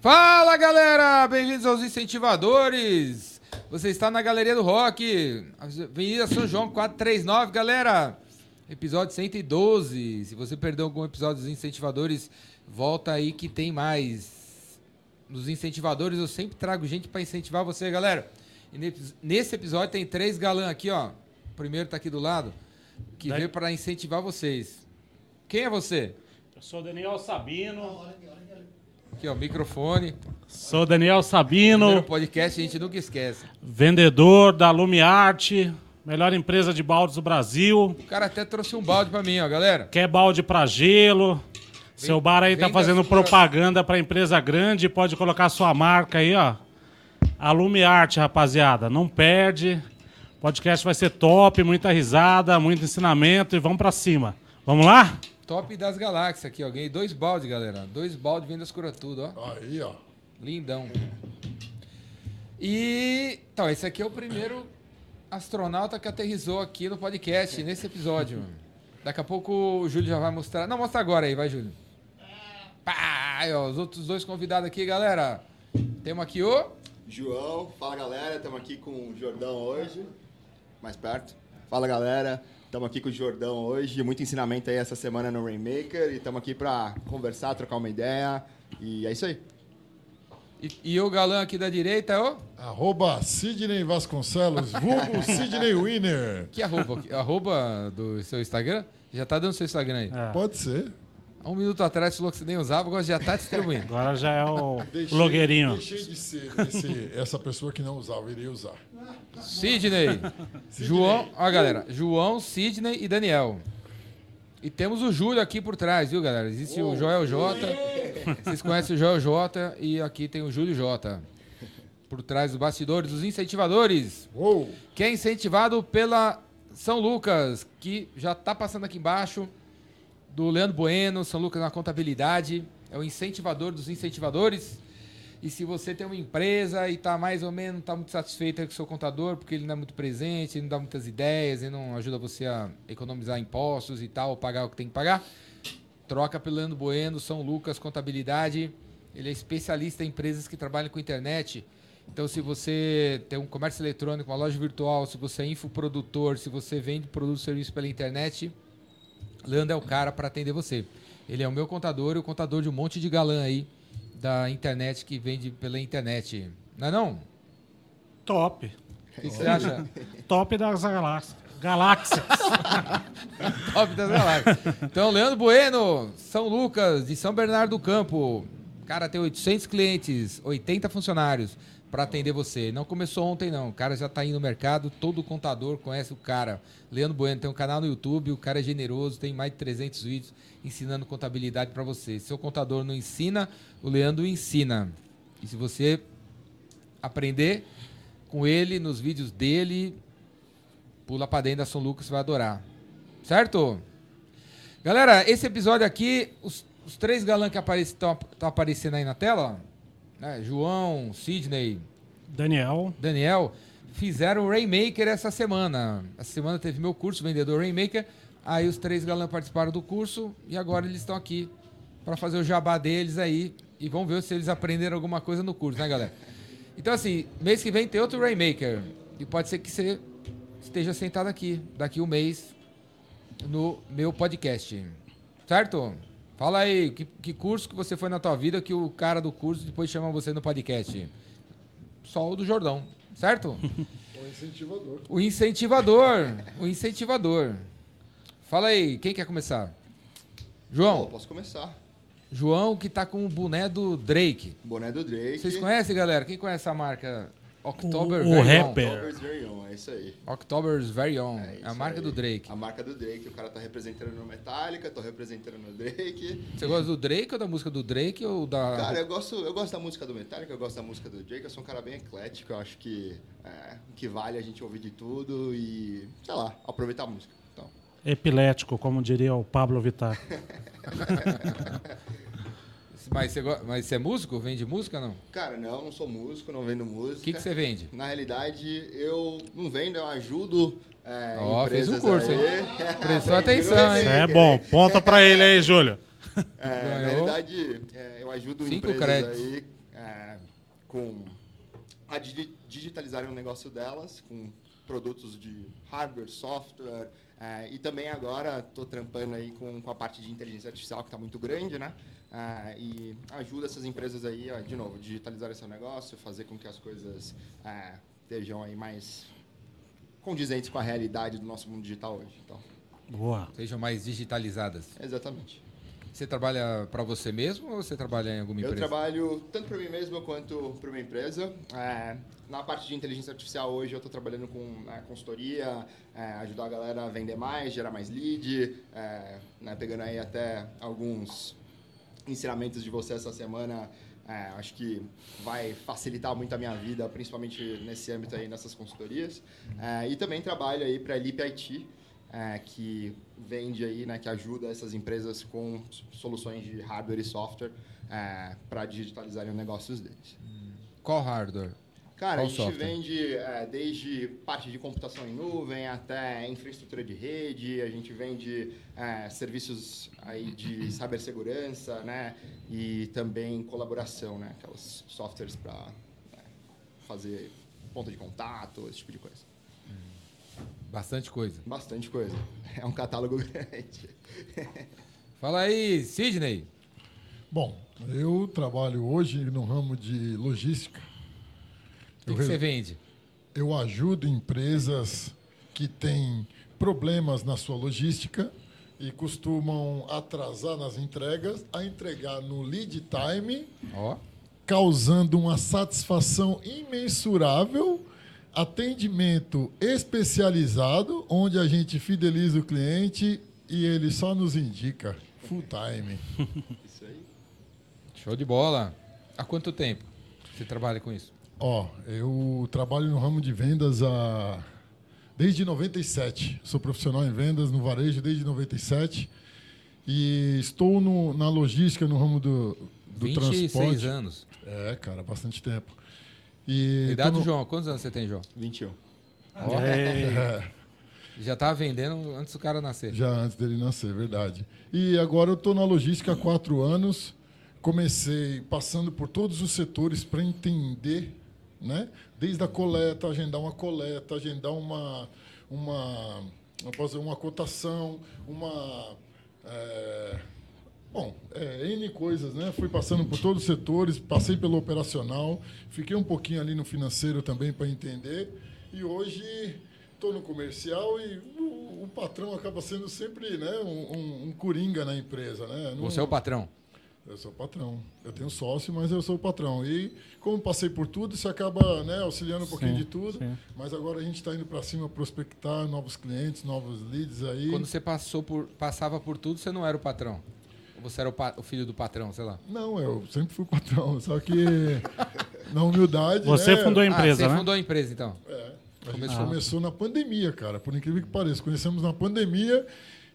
Fala galera, bem-vindos aos incentivadores. Você está na Galeria do Rock, Avenida São João 439, galera. Episódio 112. Se você perdeu algum episódio dos incentivadores, volta aí que tem mais. Nos incentivadores eu sempre trago gente para incentivar você, galera. E nesse episódio tem três galãs aqui, ó. O primeiro tá aqui do lado, que Daí... veio para incentivar vocês. Quem é você? Eu sou Daniel Sabino. Aqui, ó, microfone. Sou Daniel Sabino. Primeiro podcast a gente nunca esquece. Vendedor da Lumiarte, melhor empresa de baldes do Brasil. O cara até trouxe um balde para mim, ó, galera. Quer balde para gelo? Seu bar aí tá fazendo propaganda para empresa grande, pode colocar sua marca aí, ó. Alume Arte, rapaziada. Não perde. O podcast vai ser top, muita risada, muito ensinamento e vamos para cima. Vamos lá? Top das galáxias aqui, ó. Ganhei dois baldes, galera. Dois baldes vendas cura tudo, ó. Aí, ó. Lindão. E. Então, esse aqui é o primeiro astronauta que aterrizou aqui no podcast, nesse episódio. Daqui a pouco o Júlio já vai mostrar. Não, mostra agora aí, vai, Júlio. Pá, aí, ó, os outros dois convidados aqui, galera. Temos aqui o. João, fala galera, estamos aqui com o Jordão hoje, mais perto. Fala galera, estamos aqui com o Jordão hoje, muito ensinamento aí essa semana no Rainmaker e estamos aqui para conversar, trocar uma ideia e é isso aí. E, e, o galã aqui da direita é o? Arroba Sidney Vasconcelos, vulgo Sidney Winner. Que arroba? arroba do seu Instagram? Já tá dando seu Instagram aí? É. Pode ser. Há um minuto atrás falou que você nem usava, agora já está distribuindo. Agora já é o deixei, blogueirinho. Deixei de ser esse, essa pessoa que não usava, iria usar. Sidney. João, ó galera, João, Sidney e Daniel. E temos o Júlio aqui por trás, viu, galera? Existe oh, o Joel J. Vocês conhecem o Joel J. E aqui tem o Júlio J. Por trás dos bastidores, dos incentivadores. Oh. Que é incentivado pela São Lucas, que já está passando aqui embaixo do Leandro Bueno, São Lucas na contabilidade, é o incentivador dos incentivadores. E se você tem uma empresa e está mais ou menos tá muito satisfeito com o seu contador, porque ele não é muito presente, ele não dá muitas ideias, ele não ajuda você a economizar impostos e tal, pagar o que tem que pagar, troca pelo Leandro Bueno, São Lucas Contabilidade. Ele é especialista em empresas que trabalham com internet. Então, se você tem um comércio eletrônico, uma loja virtual, se você é infoprodutor, se você vende produto e serviço pela internet, Leandro é o cara para atender você. Ele é o meu contador e o contador de um monte de galã aí da internet que vende pela internet. Não é não? Top. O que você acha? Top das galáxias. Galáxias. Top das galáxias. Então, Leandro Bueno, São Lucas, de São Bernardo do Campo. Cara, tem 800 clientes, 80 funcionários para atender você. Não começou ontem, não. O cara já está aí no mercado, todo contador conhece o cara. Leandro Bueno tem um canal no YouTube, o cara é generoso, tem mais de 300 vídeos ensinando contabilidade para você. Se seu contador não ensina, o Leandro ensina. E se você aprender com ele, nos vídeos dele, pula para dentro da São Lucas, você vai adorar. Certo? Galera, esse episódio aqui, os, os três galãs que estão aparecendo aí na tela, né? João, Sidney, Daniel. Daniel fizeram o Rainmaker essa semana. Essa semana teve meu curso, vendedor Rainmaker. Aí os três galãs participaram do curso e agora eles estão aqui para fazer o jabá deles aí. E vamos ver se eles aprenderam alguma coisa no curso, né, galera? Então, assim, mês que vem tem outro Rainmaker. E pode ser que você esteja sentado aqui, daqui um mês, no meu podcast. Certo? Fala aí, que, que, curso que você foi na tua vida que o cara do curso depois chama você no podcast? Só o do Jordão, certo? o incentivador. O incentivador. O incentivador. Fala aí, quem quer começar? João. posso começar. João que tá com o boné do Drake. Boné do Drake. Vocês conhecem, galera? Quem conhece a marca? October o, o rapper. October's Very Own, é isso aí. October's Very Own, é, é a marca aí. do Drake. A marca do Drake, o cara tá representando no Metallica, tô representando no Drake. Você gosta do Drake ou da música do Drake ou da... Cara, eu gosto, eu gosto da música do Metallica, eu gosto da música do Drake, eu sou um cara bem eclético, eu acho que é, que vale a gente ouvir de tudo e, sei lá, aproveitar a música. Então. Epilético, como diria o Pablo Vittar. Mas você, mas você é músico? Vende música não? Cara, não, não sou músico, não vendo música. O que, que você vende? Na realidade, eu não vendo, eu ajudo. É, oh, fez um curso, aí. Prestou atenção, hein? É bom, ponta pra ele aí, Júlio. É, na realidade, é, eu ajudo Cinco empresas créditos. aí é, com a digi- digitalizarem o negócio delas, com produtos de hardware, software, é, e também agora estou trampando aí com, com a parte de inteligência artificial que está muito grande, né? É, e ajuda essas empresas aí, ó, de novo, digitalizar seu negócio, fazer com que as coisas é, estejam aí mais condizentes com a realidade do nosso mundo digital hoje. Então, Boa. Sejam mais digitalizadas. exatamente. Você trabalha para você mesmo ou você trabalha em alguma Eu empresa? trabalho tanto para mim mesmo quanto para uma empresa. É, na parte de inteligência artificial hoje eu estou trabalhando com né, consultoria, é, ajudar a galera a vender mais, gerar mais lead, é, né, pegando aí até alguns ensinamentos de você essa semana. é, acho que vai facilitar muito a minha vida, principalmente nesse âmbito aí, nessas consultorias. É, e também trabalho aí para a Leap IT, é, que vende aí, né, que ajuda essas empresas com soluções de hardware e software para digitalizarem os negócios deles. Qual hardware? Cara, Qual a gente software? vende é, desde parte de computação em nuvem até infraestrutura de rede, a gente vende é, serviços aí de cibersegurança, né, e também colaboração, né, aquelas softwares para fazer ponto de contato, esse tipo de coisa. Bastante coisa. Bastante coisa. É um catálogo grande. Fala aí, Sidney. Bom, eu trabalho hoje no ramo de logística. O que, você vende? Eu ajudo empresas que têm problemas na sua logística e costumam atrasar nas entregas a entregar no lead time, Ó, causando uma satisfação imensurável, atendimento especializado, onde a gente fideliza o cliente e ele só nos indica full time. Isso aí. show de bola. Há quanto tempo você trabalha com isso? Ó, eu trabalho no ramo de vendas há desde 97. Sou profissional em vendas no varejo desde 97 e estou no- na logística no ramo do, do 26 transporte. anos. É, cara, bastante tempo. E tô Idade no- do João. Quantos anos você tem, João? 21. É, Já tava vendendo antes do cara nascer. já antes dele nascer, verdade. E agora eu estou na logística há quatro anos. Comecei passando por todos os setores para entender, né? Desde a coleta, agendar uma coleta, agendar uma, uma, dizer, uma cotação, uma, é, bom, é, N coisas, né? Fui passando por todos os setores, passei pelo operacional, fiquei um pouquinho ali no financeiro também para entender. E hoje estou no comercial e o, o patrão acaba sendo sempre né, um, um- um coringa na empresa. Né? Não- Você é o patrão. Eu sou o patrão. Eu tenho sócio, mas eu sou o patrão. E como passei por tudo, você acaba né, auxiliando um pouquinho Sim, de tudo. sim. Mas agora a gente está indo para cima prospectar novos clientes, novos leads aí. Quando você passou por, passava por tudo, você não era o patrão. Ou você era o, pa- o filho do patrão, sei lá. Não, eu sempre fui patrão, só que na humildade. Você né, fundou a empresa, ah, você né? fundou a empresa, então. É, a Começou. gente começou na pandemia, cara, por incrível que pareça. Conhecemos na pandemia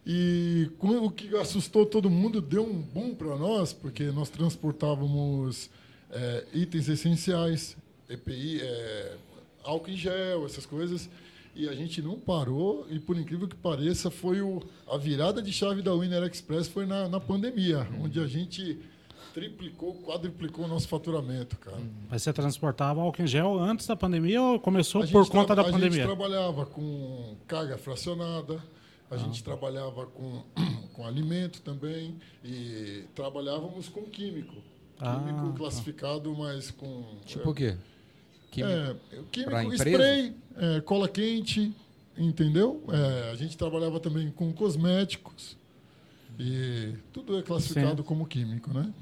e o que assustou todo mundo deu um boom para nós, porque nós transportávamos é, itens essenciais, EPI, é, álcool em gel, essas coisas. E a gente não parou, e por incrível que pareça, foi o, a virada de chave da Winner Express foi na, na pandemia, onde a gente triplicou, quadruplicou o nosso faturamento, cara. Mas você transportava álcool em gel antes da pandemia ou começou A por conta da A pandemia? gente trabalhava com carga fracionada, a gente trabalhava com, com alimento também e trabalhávamos com químico. Ah, Químico tá. classificado, mas com. Tipo o quê? Que... É, químico, spray, é, cola quente, entendeu? É, a gente trabalhava também com cosméticos. E tudo é classificado Sim. como químico, né?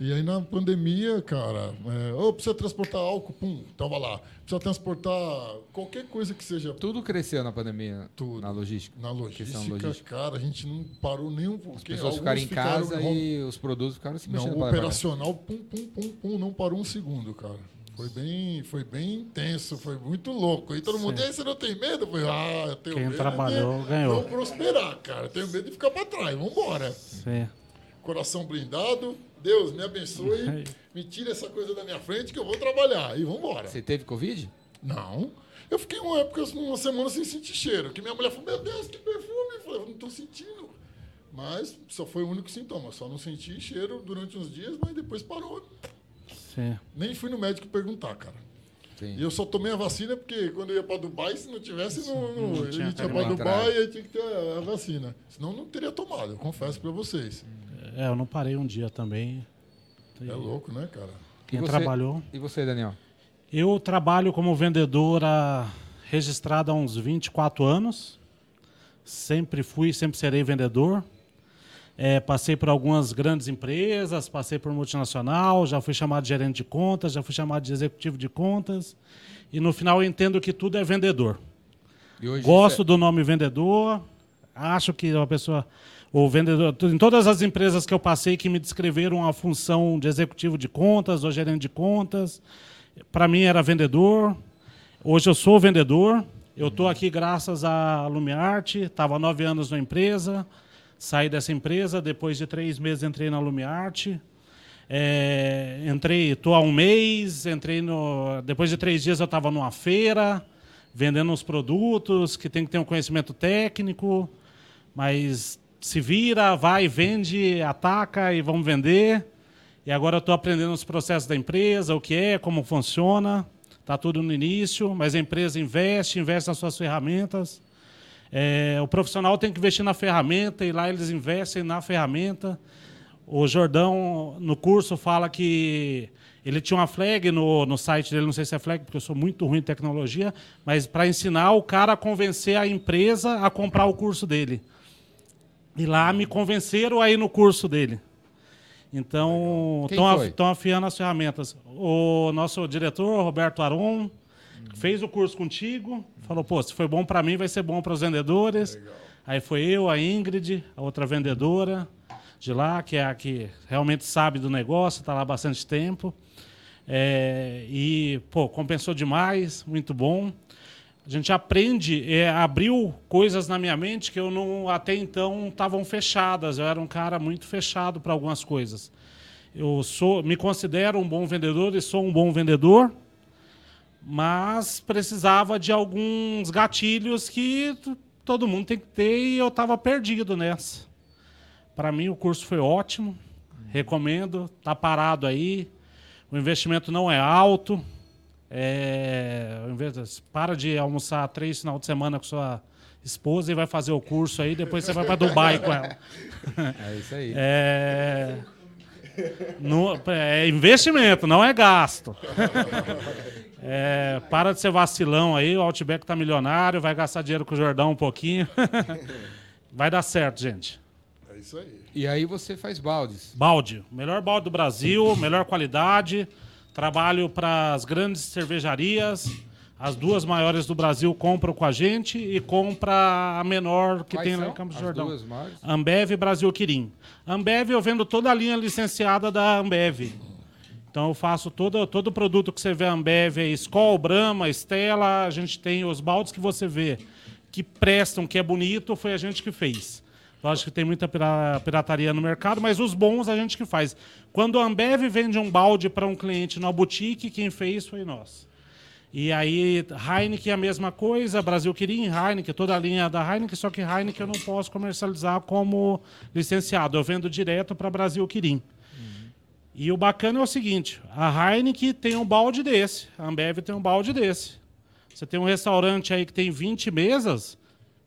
E aí na pandemia, cara, é, ô, precisa transportar álcool, pum, tava lá. Precisa transportar qualquer coisa que seja Tudo cresceu na pandemia, Tudo. na logística. na logística, logística. cara, a gente não parou nenhum. As pessoas ficaram em casa home- e os produtos ficaram se mexendo Não, operacional, pum, pum, pum, pum, não parou um segundo, cara. Foi bem, foi bem intenso, foi muito louco. E todo mundo, e aí, você não tem medo? Eu falei, ah, eu tenho Quem medo trabalhou, de ganhou. não prosperar, cara. Tenho medo de ficar pra trás, vambora. Sim. Coração blindado, Deus me abençoe, me tire essa coisa da minha frente que eu vou trabalhar. E vambora. Você teve Covid? Não. Eu fiquei uma época, uma semana sem sentir cheiro. Que minha mulher falou, meu Deus, que perfume. Eu falei, eu não tô sentindo. Mas só foi o único sintoma. Só não senti cheiro durante uns dias, mas depois parou. Sim. Nem fui no médico perguntar, cara. Sim. E eu só tomei a vacina porque quando eu ia para Dubai, se não tivesse, não, não, Não a tinha como para. Dubai e tinha que ter a, a vacina. Senão não teria tomado, eu confesso para vocês. É, eu não parei um dia também. É louco, né, cara? Quem E você? trabalhou. E você, Daniel? Eu trabalho como vendedora registrada há uns 24 anos. Sempre fui, sempre serei vendedor. É, passei por algumas grandes empresas, passei por multinacional, já fui chamado de gerente de contas, já fui chamado de executivo de contas. E no final eu entendo que tudo é vendedor. E hoje Gosto do nome vendedor. Acho que uma pessoa. O vendedor. Em todas as empresas que eu passei que me descreveram a função de executivo de contas ou gerente de contas, para mim era vendedor. Hoje eu sou vendedor. Eu estou aqui graças à Lumiarte. Estava nove anos na empresa. Saí dessa empresa. Depois de três meses entrei na Lumiarte. É, entrei, estou há um mês. Entrei no. Depois de três dias eu estava numa feira vendendo uns produtos que tem que ter um conhecimento técnico, mas se vira, vai, vende, ataca e vamos vender. E agora eu estou aprendendo os processos da empresa, o que é, como funciona. Está tudo no início, mas a empresa investe, investe nas suas ferramentas. É, o profissional tem que investir na ferramenta e lá eles investem na ferramenta. O Jordão, no curso, fala que ele tinha uma flag no, no site dele, não sei se é flag, porque eu sou muito ruim em tecnologia, mas para ensinar o cara a convencer a empresa a comprar o curso dele. E lá me convenceram a ir no curso dele. Então, estão afiando as ferramentas. O nosso diretor, Roberto Aron, fez o curso contigo, falou, pô, se foi bom para mim, vai ser bom para os vendedores. Aí foi eu, a Ingrid, a outra vendedora de lá, que é a que realmente sabe do negócio, está lá há bastante tempo. É, e, pô, compensou demais, muito bom. A gente aprende, é, abriu coisas na minha mente que eu não até então estavam fechadas. Eu era um cara muito fechado para algumas coisas. Eu sou, me considero um bom vendedor e sou um bom vendedor, mas precisava de alguns gatilhos que todo mundo tem que ter e eu estava perdido nessa. Para mim o curso foi ótimo, recomendo. Tá parado aí, o investimento não é alto. É, ao invés de- para de almoçar três final de semana com sua esposa e vai fazer o curso aí, depois você vai para Dubai com ela. É isso aí. É, no- é investimento, não é gasto. É, para de ser vacilão aí, o Outback tá milionário, vai gastar dinheiro com o Jordão um pouquinho. Vai dar certo, gente. É isso aí. E aí você faz baldes. Balde, melhor balde do Brasil, melhor qualidade. Trabalho para as grandes cervejarias. As duas maiores do Brasil compram com a gente e compra a menor que Quais tem lá em Campos do Jordão. duas maiores? Ambev e Brasil Quirim. Ambev eu vendo toda a linha licenciada da Ambev. Então eu faço todo, todo produto que você vê Ambev, é Skol, Brahma, Stella, a gente tem os baldes que você vê que prestam, que é bonito, foi a gente que fez. Lógico que tem muita pira- pirataria no mercado, mas os bons a gente que faz. Quando a Ambev vende um balde para um cliente na boutique, quem fez foi nós. E aí, Heineken é a mesma coisa, Brasil Quirim, Heineken, toda a linha da Heineken, só que Heineken eu não posso comercializar como licenciado, eu vendo direto para Brasil Quirim. E o bacana é o seguinte, a Heineken tem um balde desse, a Ambev tem um balde desse. Você tem um restaurante aí que tem 20 mesas,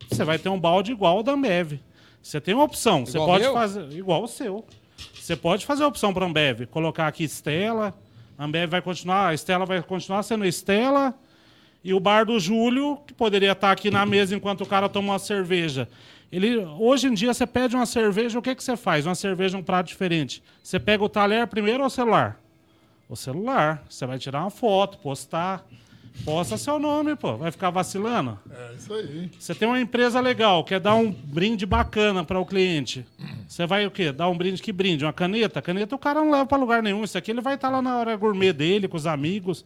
você vai ter um balde igual ao da Ambev. Você tem uma opção, você pode meu? fazer igual o seu. Você pode fazer a opção para Ambev, colocar aqui Estela, a Ambev vai continuar, a Estela vai continuar sendo Estela, e o bar do Júlio, que poderia estar aqui na mesa enquanto o cara toma uma cerveja. Ele, hoje em dia, você pede uma cerveja, o que, que você faz? Uma cerveja, um prato diferente. Você pega o talher primeiro ou o celular? O celular. Você vai tirar uma foto, postar. Posta seu nome, pô. Vai ficar vacilando? É isso aí. Você tem uma empresa legal, quer dar um brinde bacana para o cliente. Você vai o quê? Dar um brinde, que brinde? Uma caneta? Caneta o cara não leva para lugar nenhum. Isso aqui ele vai estar lá na hora gourmet dele, com os amigos,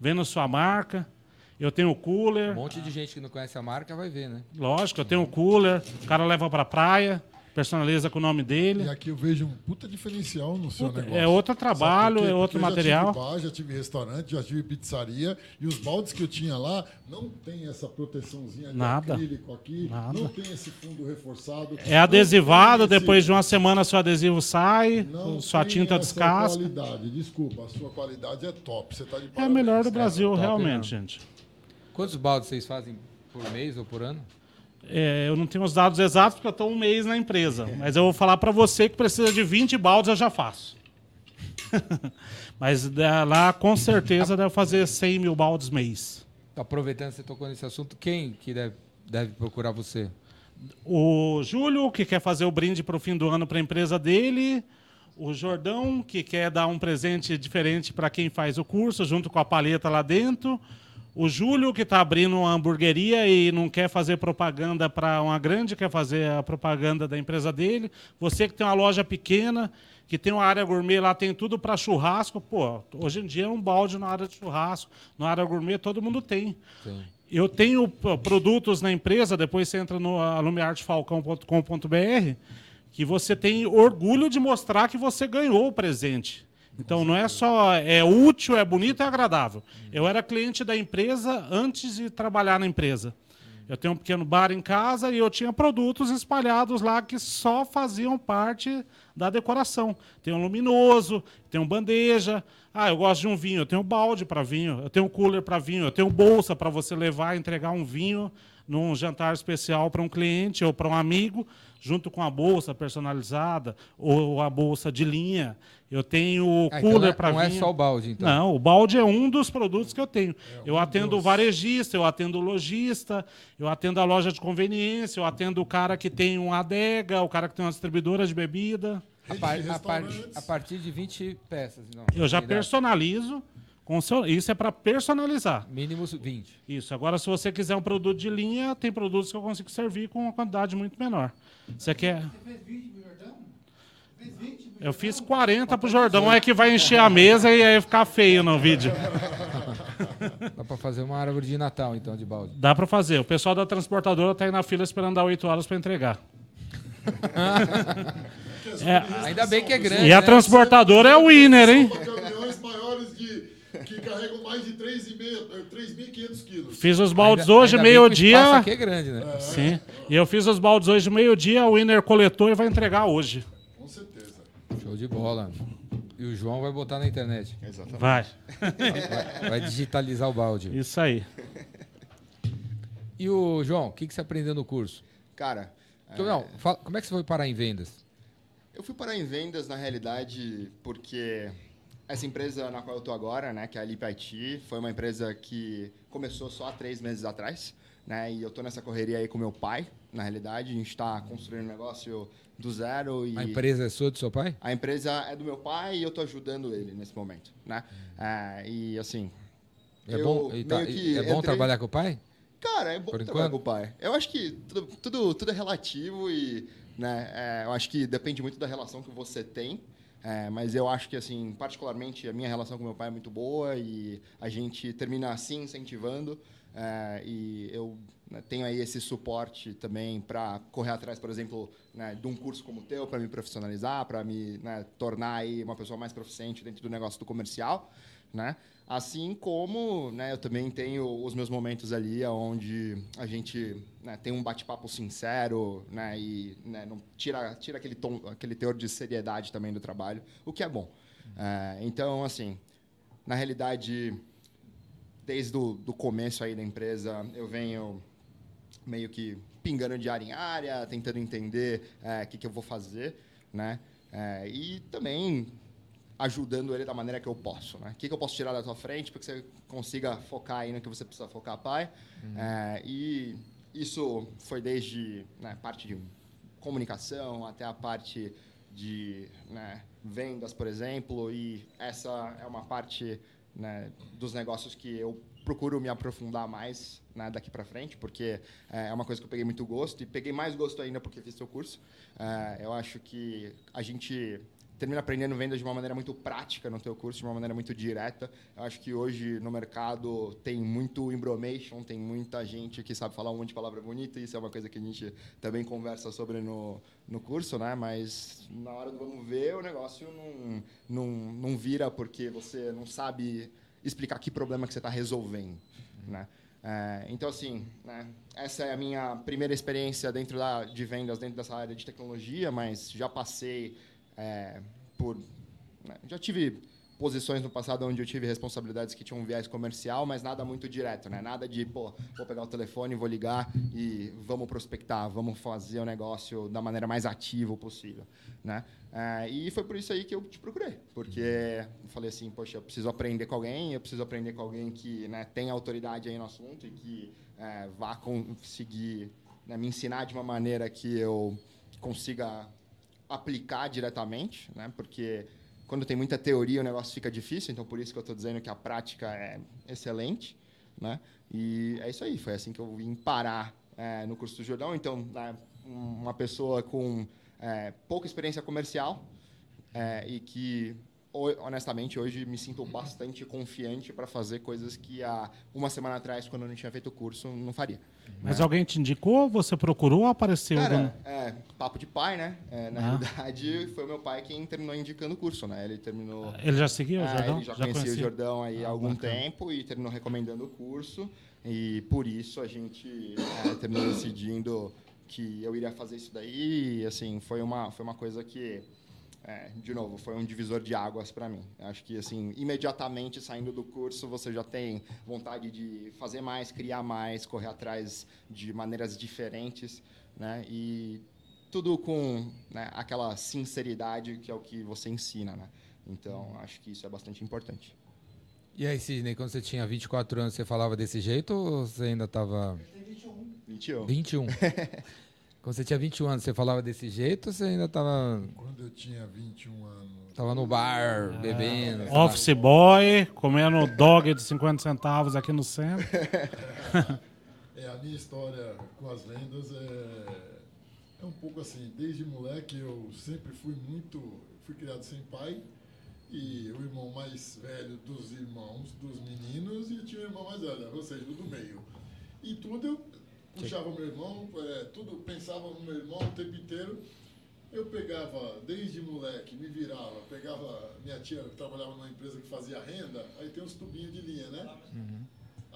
vendo sua marca. Eu tenho o cooler. Um monte de gente que não conhece a marca vai ver, né? Lógico, eu tenho um cooler, o cara leva pra praia. Personaliza com o nome dele. E aqui eu vejo um puta diferencial no seu Puta, negócio. é outro trabalho, é outro material. Eu já tive bar, já tive restaurante, já tive pizzaria. E os baldes que eu tinha lá não tem essa proteçãozinha de Nada. acrílico aqui. Nada. Não tem esse fundo reforçado. É adesivado, depois de uma semana seu adesivo sai, não sua tem tinta essa descasca. qualidade. Desculpa, a sua qualidade é top. Você tá de É a parabéns. melhor do Brasil, top, realmente, né? gente. Quantos baldes vocês fazem por mês ou por ano? É, eu não tenho os dados exatos porque eu estou um mês na empresa. Mas eu vou falar para você que precisa de 20 baldes, eu já faço. mas é, lá, com certeza, deve fazer 100 mil baldes mês. Aproveitando que você tocou nesse assunto, quem que deve, deve procurar você? O Júlio, que quer fazer o brinde para o fim do ano para a empresa dele. O Jordão, que quer dar um presente diferente para quem faz o curso, junto com a paleta lá dentro. O Júlio, que está abrindo uma hamburgueria e não quer fazer propaganda para uma grande, quer fazer a propaganda da empresa dele. Você que tem uma loja pequena, que tem uma área gourmet lá, tem tudo para churrasco. Pô, hoje em dia é um balde na área de churrasco. Na área gourmet todo mundo tem. Sim. Eu tenho produtos na empresa, depois você entra no alumiartefalcão.com.br, que você tem orgulho de mostrar que você ganhou o presente. Então não é só é útil, é bonito, é agradável. Eu era cliente da empresa antes de trabalhar na empresa. Eu tenho um pequeno bar em casa e eu tinha produtos espalhados lá que só faziam parte da decoração. Tem um luminoso, tem um bandeja. Ah, eu gosto de um vinho, eu tenho balde para vinho, eu tenho cooler para vinho, eu tenho bolsa para você levar e entregar um vinho num jantar especial para um cliente ou para um amigo, junto com a bolsa personalizada ou a bolsa de linha. Eu tenho o Ah, então cooler não é- para Não é vinho. só o balde, então. Não, o balde é um dos produtos que eu tenho. eu atendo o varejista, eu atendo o lojista, eu atendo a loja de conveniência, eu atendo o cara que tem uma adega, o cara que tem uma distribuidora de bebida. A, par- a par- a partir de 20 peças. Não, Eu já personalizo. Com seu, isso é para personalizar. Mínimo 20. Isso. Agora, se você quiser um produto de linha, tem produtos que eu consigo servir com uma quantidade muito menor. Você quer. Eu fiz 40 pro Jordão, é que vai encher a mesa e aí ficar feio no vídeo. Dá pra fazer uma árvore de Natal, então, de balde. Dá para fazer. O pessoal da transportadora tá aí na fila esperando dar 8 horas para entregar. É, Ainda bem que é grande. e a né? transportadora é o winner, hein? Caminhões maiores de, que carregam mais de 3,5 3.500 quilos. Fiz os baldes Ainda- hoje, meio-dia. aqui é grande, né? Sim. E eu fiz os baldes hoje, meio-dia. O winner coletou e vai entregar hoje. Com certeza. Show de bola. E o João vai botar na internet. Exatamente. Vai. Vai, vai digitalizar o balde. Isso aí. E o João, o que, que você aprendeu no curso? Cara, Então, não, fala- como é que você foi parar em vendas? Eu fui parar em vendas, na realidade, porque essa empresa na qual eu tô agora, né, que é a Lip IT, foi uma empresa que começou só há três meses atrás, né, e eu tô nessa correria aí com meu pai, na realidade, a gente está construindo um negócio do zero e... A empresa é sua do seu pai? A empresa é do meu pai e eu tô ajudando ele nesse momento, né, É, e assim... É eu bom, e tá- é bom entrei- trabalhar com o pai? Cara, é bom Por trabalhar enquanto? com o pai. Eu acho que tudo, tudo, tudo é relativo e né, é, eu acho que depende muito da relação que você tem. É, mas eu acho que, assim, particularmente, a minha relação com meu pai é muito boa e a gente termina assim, incentivando. é, e eu né, tenho aí esse suporte também para correr atrás, por exemplo, né, de um curso como o teu, para me profissionalizar, para me né, tornar aí uma pessoa mais proficiente dentro do negócio do comercial né? Assim como né, eu também tenho os meus momentos ali onde a gente né, tem um bate-papo sincero né, e né, não tira, tira aquele, tom, aquele teor de seriedade também do trabalho, o que é bom. É, então, assim, na realidade, desde o do começo aí da empresa, eu venho meio que pingando de área em área, tentando entender é, o que, que eu vou fazer, né? É, e também ajudando ele da maneira que eu posso, né? O que, que eu posso tirar da tua frente para que você consiga focar aí no que você precisa focar, pai? É, e isso foi desde né, parte de comunicação até a parte de né, vendas, por exemplo, e essa é uma parte né, dos negócios que eu procuro me aprofundar mais né, daqui para frente, porque é uma coisa que eu peguei muito gosto e peguei mais gosto ainda porque fiz seu curso. É, eu acho que a gente termina aprendendo vendas de uma maneira muito prática no teu curso, de uma maneira muito direta. Eu acho que hoje no mercado tem muito embromation, tem muita gente que sabe falar um monte de palavra bonita, e isso é uma coisa que a gente também conversa sobre no, no curso, né? Mas na hora do vamos ver, o negócio não, não, não vira porque você não sabe explicar que problema que você está resolvendo, né? É, então, assim, né, essa é a minha primeira experiência dentro da, de vendas, dentro dessa área de tecnologia, mas já passei é, por. Né, já tive posições no passado onde eu tive responsabilidades que tinham um viés comercial, mas nada muito direto, né? Nada de, pô, vou pegar o telefone, vou ligar e vamos prospectar, vamos fazer o negócio da maneira mais ativa possível, né? É, e foi por isso aí que eu te procurei, porque eu falei assim, poxa, eu preciso aprender com alguém, eu preciso aprender com alguém que né, tem autoridade aí no assunto e que é, vá conseguir né, me ensinar de uma maneira que eu consiga aplicar diretamente, né? Porque quando tem muita teoria o negócio fica difícil, então por isso que eu estou dizendo que a prática é excelente, né? E é isso aí, foi assim que eu vim parar é, no curso do Jordão. Então, né, uma pessoa com é, pouca experiência comercial é, e que honestamente, hoje me sinto bastante confiante para fazer coisas que há uma semana atrás, quando eu não tinha feito o curso, não faria. Mas né? alguém te indicou? Você procurou ou apareceu? Cara, é, papo de pai, né? É, na ah. realidade, foi o meu pai quem terminou indicando o curso, né? Ele terminou... Ele já seguiu o é, Jordão? Ele já, já conhecia, conhecia o Jordão aí há ah, algum bacana. tempo e terminou recomendando o curso. E por isso a gente é, terminou decidindo que eu iria fazer isso daí. E, assim, foi uma, foi uma coisa que é, de novo, foi um divisor de águas para mim. Acho que, assim, imediatamente saindo do curso, você já tem vontade de fazer mais, criar mais, correr atrás de maneiras diferentes, né? E tudo com né, aquela sinceridade que é o que você ensina, né? Então, acho que isso é bastante importante. E aí, Sidney, quando você tinha 24 anos, você falava desse jeito ou você ainda estava... 21. 21. 21. Quando você tinha 21 anos, você falava desse jeito ou você ainda estava. Quando eu tinha 21 anos. Tava no bar, ah, bebendo. Office boy, comendo dog de 50 centavos aqui no centro. é, a minha história com as vendas é, é um pouco assim. Desde moleque eu sempre fui muito. Fui criado sem pai. E o irmão mais velho dos irmãos, dos meninos, e eu tinha o irmão mais velho, ou seja, do meio. E tudo eu puxava meu irmão, é, tudo pensava no meu irmão o tempo inteiro. Eu pegava, desde moleque, me virava, pegava minha tia que trabalhava numa empresa que fazia renda, aí tem uns tubinhos de linha, né? Uhum.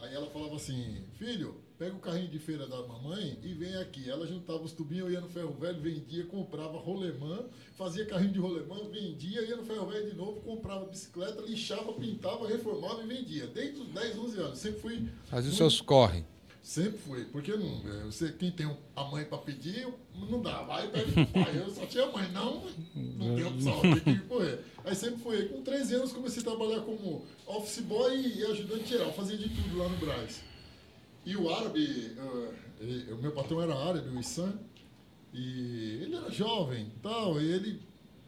Aí ela falava assim, filho, pega o carrinho de feira da mamãe e vem aqui. Ela juntava os tubinhos, eu ia no ferro velho, vendia, comprava rolemã, fazia carrinho de rolemã, vendia, ia no ferro velho de novo, comprava bicicleta, lixava, pintava, reformava e vendia. Desde os 10, 11 anos. Sempre fui. Fazia os seus corre. Sempre foi, porque não, é, você, quem tem a mãe para pedir, não dá, vai pede pai. Eu só tinha mãe, não, não tem opção, tem que correr. Aí sempre foi. Com 13 anos comecei a trabalhar como office boy e ajudante geral, fazia de tudo lá no Braz. E o árabe, uh, o meu patrão era árabe, o Issan, e ele era jovem tal, e ele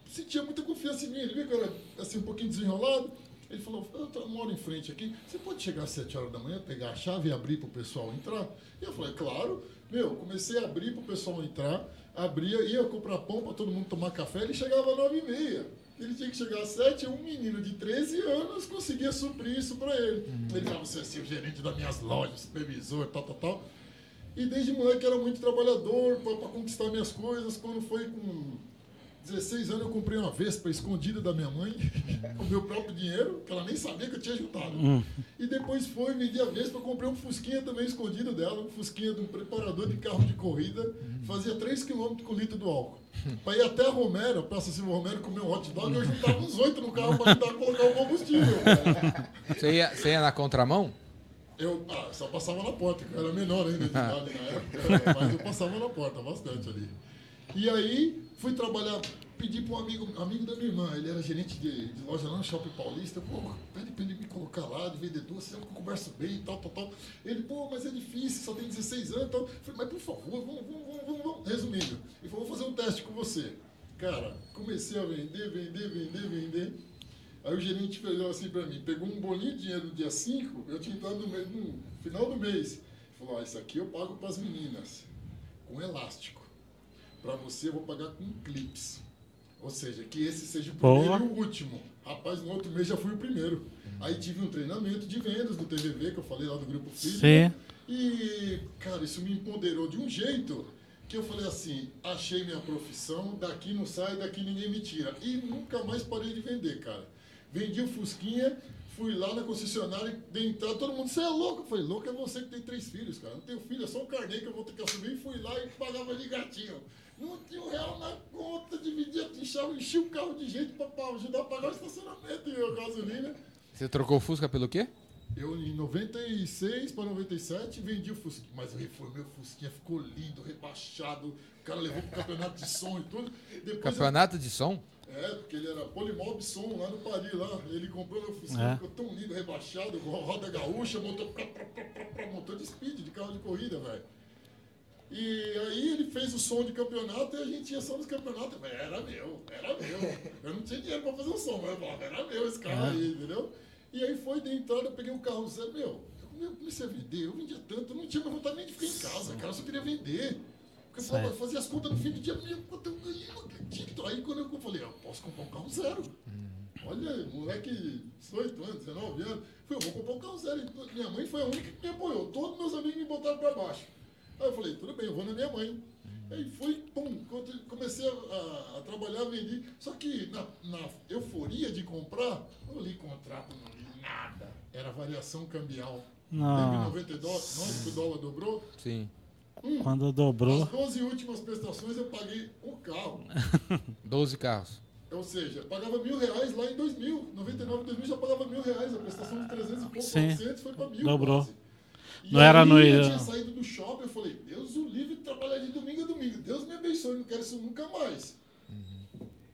sentia muita confiança em mim, ele viu que eu era assim, um pouquinho desenrolado. Ele falou, eu moro em frente aqui, você pode chegar às 7 horas da manhã, pegar a chave e abrir para o pessoal entrar? E eu falei, claro. Meu, comecei a abrir para o pessoal entrar, abria, ia comprar pão para todo mundo tomar café, ele chegava às 9 e meia. Ele tinha que chegar às 7 e um menino de 13 anos conseguia suprir isso para ele. Uhum. Ele falava, você é assim, o gerente das minhas lojas, supervisor, tal, tal, tal. E desde moleque era muito trabalhador para conquistar minhas coisas. Quando foi com 16 anos eu comprei uma Vespa escondida da minha mãe, com o meu próprio dinheiro, que ela nem sabia que eu tinha juntado. Hum. E depois foi, vendi a Vespa, comprei um Fusquinha também escondido dela, um Fusquinha de um preparador de carro de corrida, fazia 3 km com litro do álcool. Para ir até a Romero, a Praça Silva Romero, comer um hot dog, eu juntava uns oito no carro para ajudar a colocar o combustível. Você ia, você ia na contramão? Eu ah, só passava na porta, eu era menor ainda de idade na época, mas eu passava na porta bastante ali. E aí fui trabalhar, pedi para um amigo, amigo da minha irmã, ele era gerente de, de loja lá no Shopping Paulista, pô, pede para ele me colocar lá de vendedor, você que eu converso bem e tal, tal, tal. Ele, pô, mas é difícil, só tem 16 anos e tal. falei, mas por favor, vamos, vamos, vamos, vamos. Resumindo, ele falou, vou fazer um teste com você. Cara, comecei a vender, vender, vender, vender. Aí o gerente fez assim para mim, pegou um bolinho de dinheiro no dia 5, eu tinha entrado no, no final do mês. Falou, ah, isso aqui eu pago para as meninas, com elástico. Para você eu vou pagar com clips. Ou seja, que esse seja o Boa. primeiro e o último. Rapaz, no outro mês já fui o primeiro. Aí tive um treinamento de vendas do TVV, que eu falei lá do Grupo Filho. Sim. E, cara, isso me empoderou de um jeito que eu falei assim, achei minha profissão, daqui não sai, daqui ninguém me tira. E nunca mais parei de vender, cara. Vendi o Fusquinha, fui lá na concessionária, dei entrada, todo mundo, você é louco? Eu falei, louco é você que tem três filhos, cara. Não tenho filho, é só o carnê que eu vou ter que assumir. E fui lá e pagava de gatinho. Não tinha um real na conta, dividia, enchia, enchia o carro de gente pra, pra ajudar a pagar o estacionamento e a gasolina. Você trocou o Fusca pelo quê? Eu, em 96 para 97, vendi o Fusquinha. Mas eu reformei o Fusquinha, ficou lindo, rebaixado. O cara levou pro campeonato de som e tudo. Depois eu- Campeonato de som? É, porque ele era Polimob Som lá no Paris, lá. Ele comprou meu Fusquinha, É. ficou tão lindo, rebaixado, com roda gaúcha, prá, prá, prá, prá, motor de speed, de carro de corrida, velho. E aí ele fez o som de campeonato e a gente ia só nos campeonatos. Velho, Era meu, era meu. Eu não tinha dinheiro pra fazer o som, mas eu falava, era meu esse carro aí, entendeu? E aí foi de entrada, eu peguei um carro zero, meu, eu comecei a vender, eu vendia tanto, eu não tinha mais vontade nem de ficar em casa, cara, eu só queria vender. Porque eu falava, fazia as contas no fim do dia, meu, quanto eu ganhei, não acredito. Aí quando eu falei, eu posso comprar um carro zero. Olha, moleque, 18 anos, 19 anos. Falei, eu vou comprar um carro zero. Minha mãe foi a única que me apoiou. Todos meus amigos me botaram pra baixo. Aí eu falei, tudo bem, eu vou na minha mãe. Aí fui, pum, quando comecei a, a- a trabalhar, vendi. Só que na, na euforia de comprar, não li contrato, não li nada. Era variação cambial. Não. Em 99 que o dólar dobrou? Sim. Quando dobrou. As 12 últimas prestações eu paguei um carro. 12 carros. Ou seja, pagava mil reais lá em 2000. 99, 2000 já pagava mil reais. A prestação de 300 e pouco, Sim. 400 foi para mil. Dobrou. quase. E Não era aí no- Eu tinha saído do shopping, eu falei, Deus o livre trabalhar de domingo a domingo. Deus me abençoe, não quero isso nunca mais.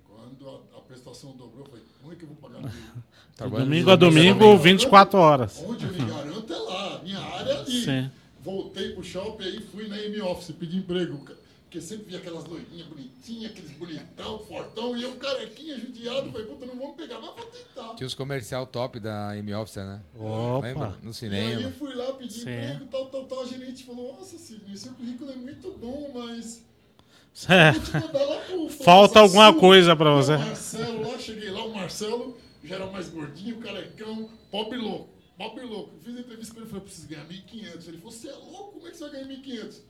Quando a, a prestação dobrou, eu falei, como é que eu vou pagar Domingo de a domingo, 24 horas. Onde eu me garanto é lá, minha área é ali. Sim. Voltei pro shopping aí fui na M-Office pedir emprego. ca- Porque sempre via aquelas loirinhas bonitinhas, aqueles bonitão, fortão, e eu carequinha, judiado. Falei, puta, não vamos pegar, mas vou tentar. Tinha os comercial top da M-Office, né? Opa. Lembra? No E aí cinema. eu fui lá pedir Sim. emprego, tal, tal, tal. A gerente falou, nossa, Sidney, seu currículo é muito bom, mas É. vou te mandar lá pro Falta alguma Sul." coisa pra você. O Marcelo lá, cheguei lá, o Marcelo já era mais gordinho, carecão, pobre louco. Pobre louco. Fiz a entrevista com ele e falei, eu preciso ganhar 1.500. Ele falou, você é louco? Como é que você vai ganhar 1.500?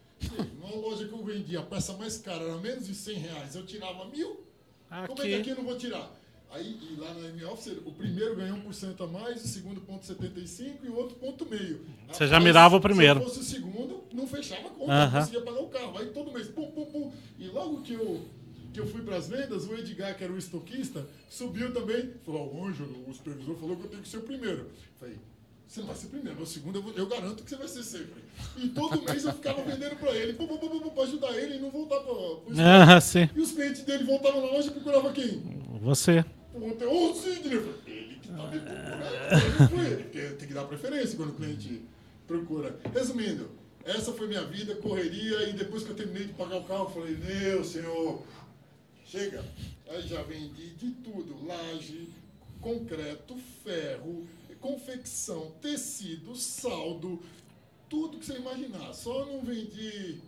Numa loja que eu vendia, a peça mais cara era menos de 100 reais, eu tirava mil. Como é que aqui Aqui. eu não vou tirar? Aí, e lá na M-Office, o primeiro ganhou 1% a mais, o segundo ponto 75 e o outro ponto meio. Você já mirava o primeiro. Se fosse o segundo, não fechava a conta, Aham. não conseguia pagar o carro. Aí todo mês, pum, pum, pum. E logo que eu, que eu fui para as vendas, o Edgar, que era o estoquista, subiu também. Falou, ó, Ângelo, o supervisor falou que eu tenho que ser o primeiro. Falei, você não vai ser primeiro, mas o segundo eu, vou- eu garanto que você vai ser sempre. E todo mês eu ficava vendendo para ele, pum, pum, pum, pra ajudar ele e não voltar para o Ah, sim. E os clientes dele voltavam na loja e procuravam quem? Você. Ontem, ô Sidney, ele que tá me procurando, não ele, porque tem que dar preferência quando o cliente procura. Resumindo, essa foi minha vida, correria, e depois que eu terminei de pagar o carro, eu falei, meu senhor, chega. Aí já vendi de tudo, laje, concreto, ferro, confecção, tecido, saldo, tudo que você imaginar. Só não vendi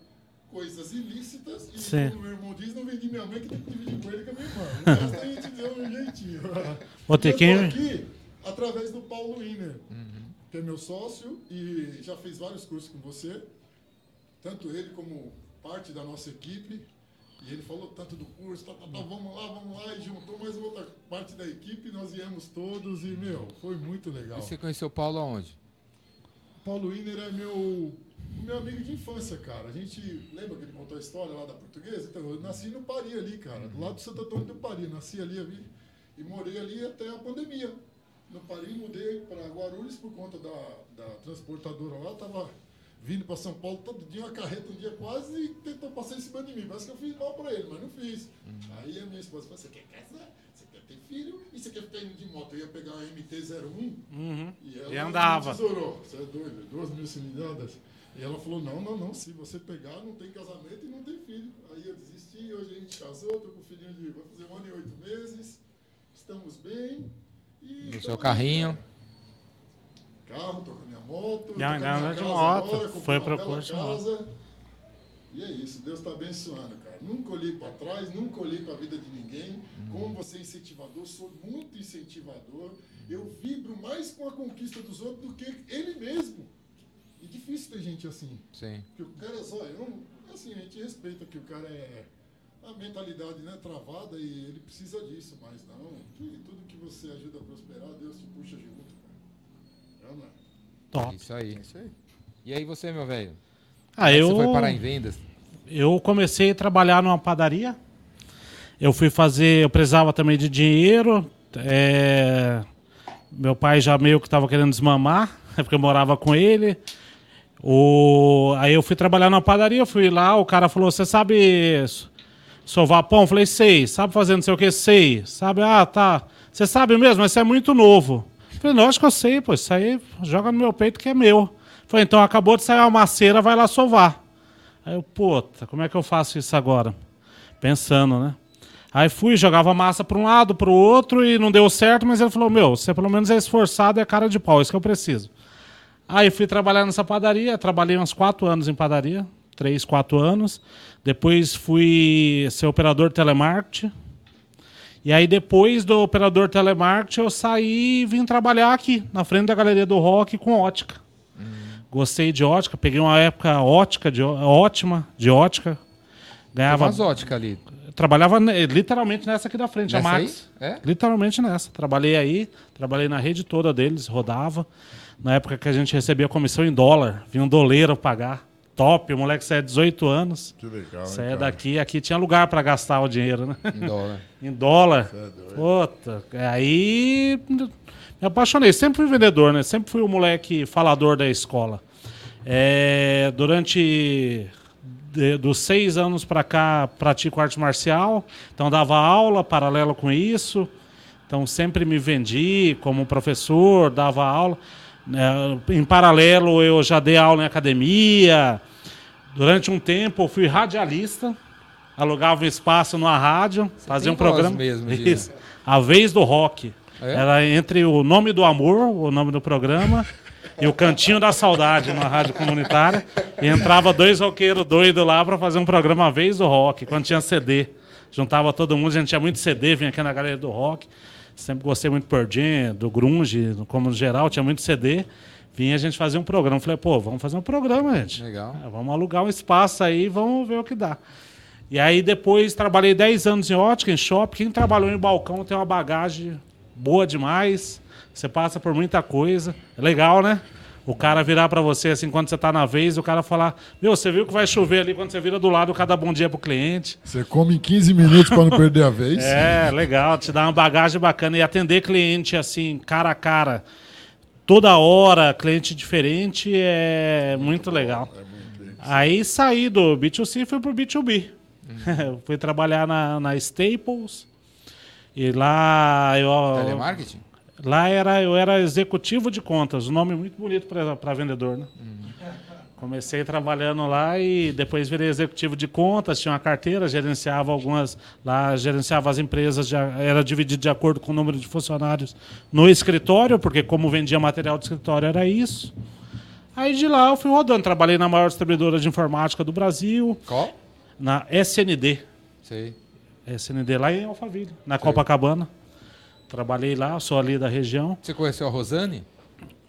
coisas ilícitas e, Sim. como meu irmão diz, não vendi minha mãe que tem que dividir com ele com a minha irmã. Resto a gente deu um jeitinho. Vou ter que- aqui através do Paulo Wiener, que é meu sócio e já fez vários cursos com você. Tanto ele como parte da nossa equipe. E ele falou tanto do curso, tá, tá, tá, vamos lá, vamos lá, e juntou mais outra parte da equipe, nós viemos todos e, meu, foi muito legal. E você conheceu o Paulo aonde? Paulo Wiener é meu, meu amigo de infância, cara. A gente lembra que ele contou a história lá da portuguesa? Então, eu nasci no Pari ali, cara, do lado do Santo Antônio do Pari. Nasci ali, ali e morei ali até a pandemia. No Pari, mudei para Guarulhos por conta da, da transportadora lá. Tava vindo para São Paulo todo dia, uma carreta um dia quase e tentou passar em cima de mim. Parece que eu fiz mal para ele, mas não fiz. Aí a minha esposa falou: Você quer casar? Você quer ter filho? E você quer ficar indo de moto? Eu ia pegar a MT-01 Uhum. e ela E andava. tesourou. Você é doido, duas mil cilindradas. E ela falou, não, não, não, se você pegar, não tem casamento e não tem filho. Aí eu desisti, hoje a gente casou, tô com um filhinho de, vai fazer um ano e oito meses, estamos bem. E No seu aí, carrinho. cara. Carro, tô com a minha moto. Não, de casa moto, agora, foi pro curso casa. E é isso, Deus está abençoando, cara. Nunca olhei para trás, nunca olhei para a vida de ninguém. Como você é incentivador, sou muito incentivador. Eu vibro mais com a conquista dos outros do que ele mesmo. E difícil ter gente assim. Sim. Porque o cara só, eu assim, a gente respeita que o cara é a mentalidade né, travada e ele precisa disso, mas não, que tudo que você ajuda a prosperar, Deus te puxa junto, cara. É, não é? Top. Isso aí. É isso aí. E aí você, meu velho? Ah, Como é eu, Você foi parar em vendas? eu comecei a trabalhar numa padaria. Eu fui fazer, eu precisava também de dinheiro. é, meu pai já meio que estava querendo desmamar, porque eu morava com ele. O, aí eu fui trabalhar na padaria, fui lá, o cara falou: Você sabe so- sovar pão? Eu falei: Sei. Sabe fazer não sei o que? Sei. Sabe? Ah, tá. Você sabe mesmo, mas você é muito novo. Falei: Lógico que eu sei, pô. Isso aí joga no meu peito que é meu. Eu falei: Então acabou de sair uma maceira, vai lá sovar. Aí eu, puta, como é que eu faço isso agora? Pensando, né? Aí fui, jogava massa para um lado, para o outro e não deu certo, mas ele falou: Meu, você pelo menos é esforçado e é cara de pau, isso que eu preciso. Aí fui trabalhar nessa padaria, trabalhei uns quatro anos em padaria, três, quatro anos. Depois fui ser operador telemarketing. E aí depois do operador telemarketing eu saí e vim trabalhar aqui, na frente da Galeria do Rock com ótica. Gostei de ótica, peguei uma época ótica de, ótima de ótica. Tem Ganhava, umas óticas ali. trabalhava literalmente nessa aqui da frente, a Nessa Max. aí? É? Literalmente nessa. Trabalhei aí, trabalhei na rede toda deles, rodava. Na época que a gente recebia comissão em dólar, vinha um doleiro pagar. Top, o moleque saia 18 anos. Que legal, Saia hein, cara? daqui, aqui tinha lugar para gastar o dinheiro, né? Em dólar. em dólar. é doido. Puta, aí me apaixonei. Sempre fui vendedor, né? Sempre fui o moleque falador da escola. É, durante de- dos seis anos para cá, pratico arte marcial. Então, dava aula paralelo com isso. Então, sempre me vendi como professor, dava aula. É, em paralelo, eu já dei aula em academia. Durante um tempo, eu fui radialista. Alugava um espaço numa rádio, fazia um programa. mesmo. A vez do rock. É? Era entre o nome do amor, o nome do programa, e o Cantinho da Saudade, na rádio comunitária. E entrava dois roqueiros doidos lá para fazer um programa a vez do rock, quando tinha CD. Juntava todo mundo, a gente tinha muito CD, vinha aqui na galeria do rock. Sempre gostei muito do Pearl Jam, do grunge, como no geral, tinha muito CD. Vinha a gente fazer um programa. Falei, pô, vamos fazer um programa, gente. Legal. É, vamos alugar um espaço aí, vamos ver o que dá. E aí depois trabalhei 10 anos em ótica, em shopping. Quem trabalhou em balcão tem uma bagagem boa demais. Você passa por muita coisa. É legal, né? O cara virar pra você assim quando você tá na vez, o cara falar: Meu, você viu que vai chover ali quando você vira do lado, cada bom dia pro cliente. Você come em 15 minutos para não perder a vez. É, legal, te dá uma bagagem bacana. E atender cliente assim, cara a cara, toda hora, cliente diferente, é muito legal. Aí saí do B2C e fui pro B2B. fui trabalhar na, na Staples. E lá eu. Telemarketing? Lá era, eu era executivo de contas, um nome muito bonito para vendedor, né? Comecei trabalhando lá e depois virei executivo de contas, tinha uma carteira, gerenciava algumas, lá gerenciava as empresas, já era dividido de acordo com o número de funcionários no escritório, porque como vendia material de escritório era isso. Aí de lá eu fui rodando, trabalhei na maior distribuidora de informática do Brasil, Qual? na SND, Sei. SND lá em Alphaville, na Copacabana. Trabalhei lá, sou ali da região. Você conheceu a Rosane?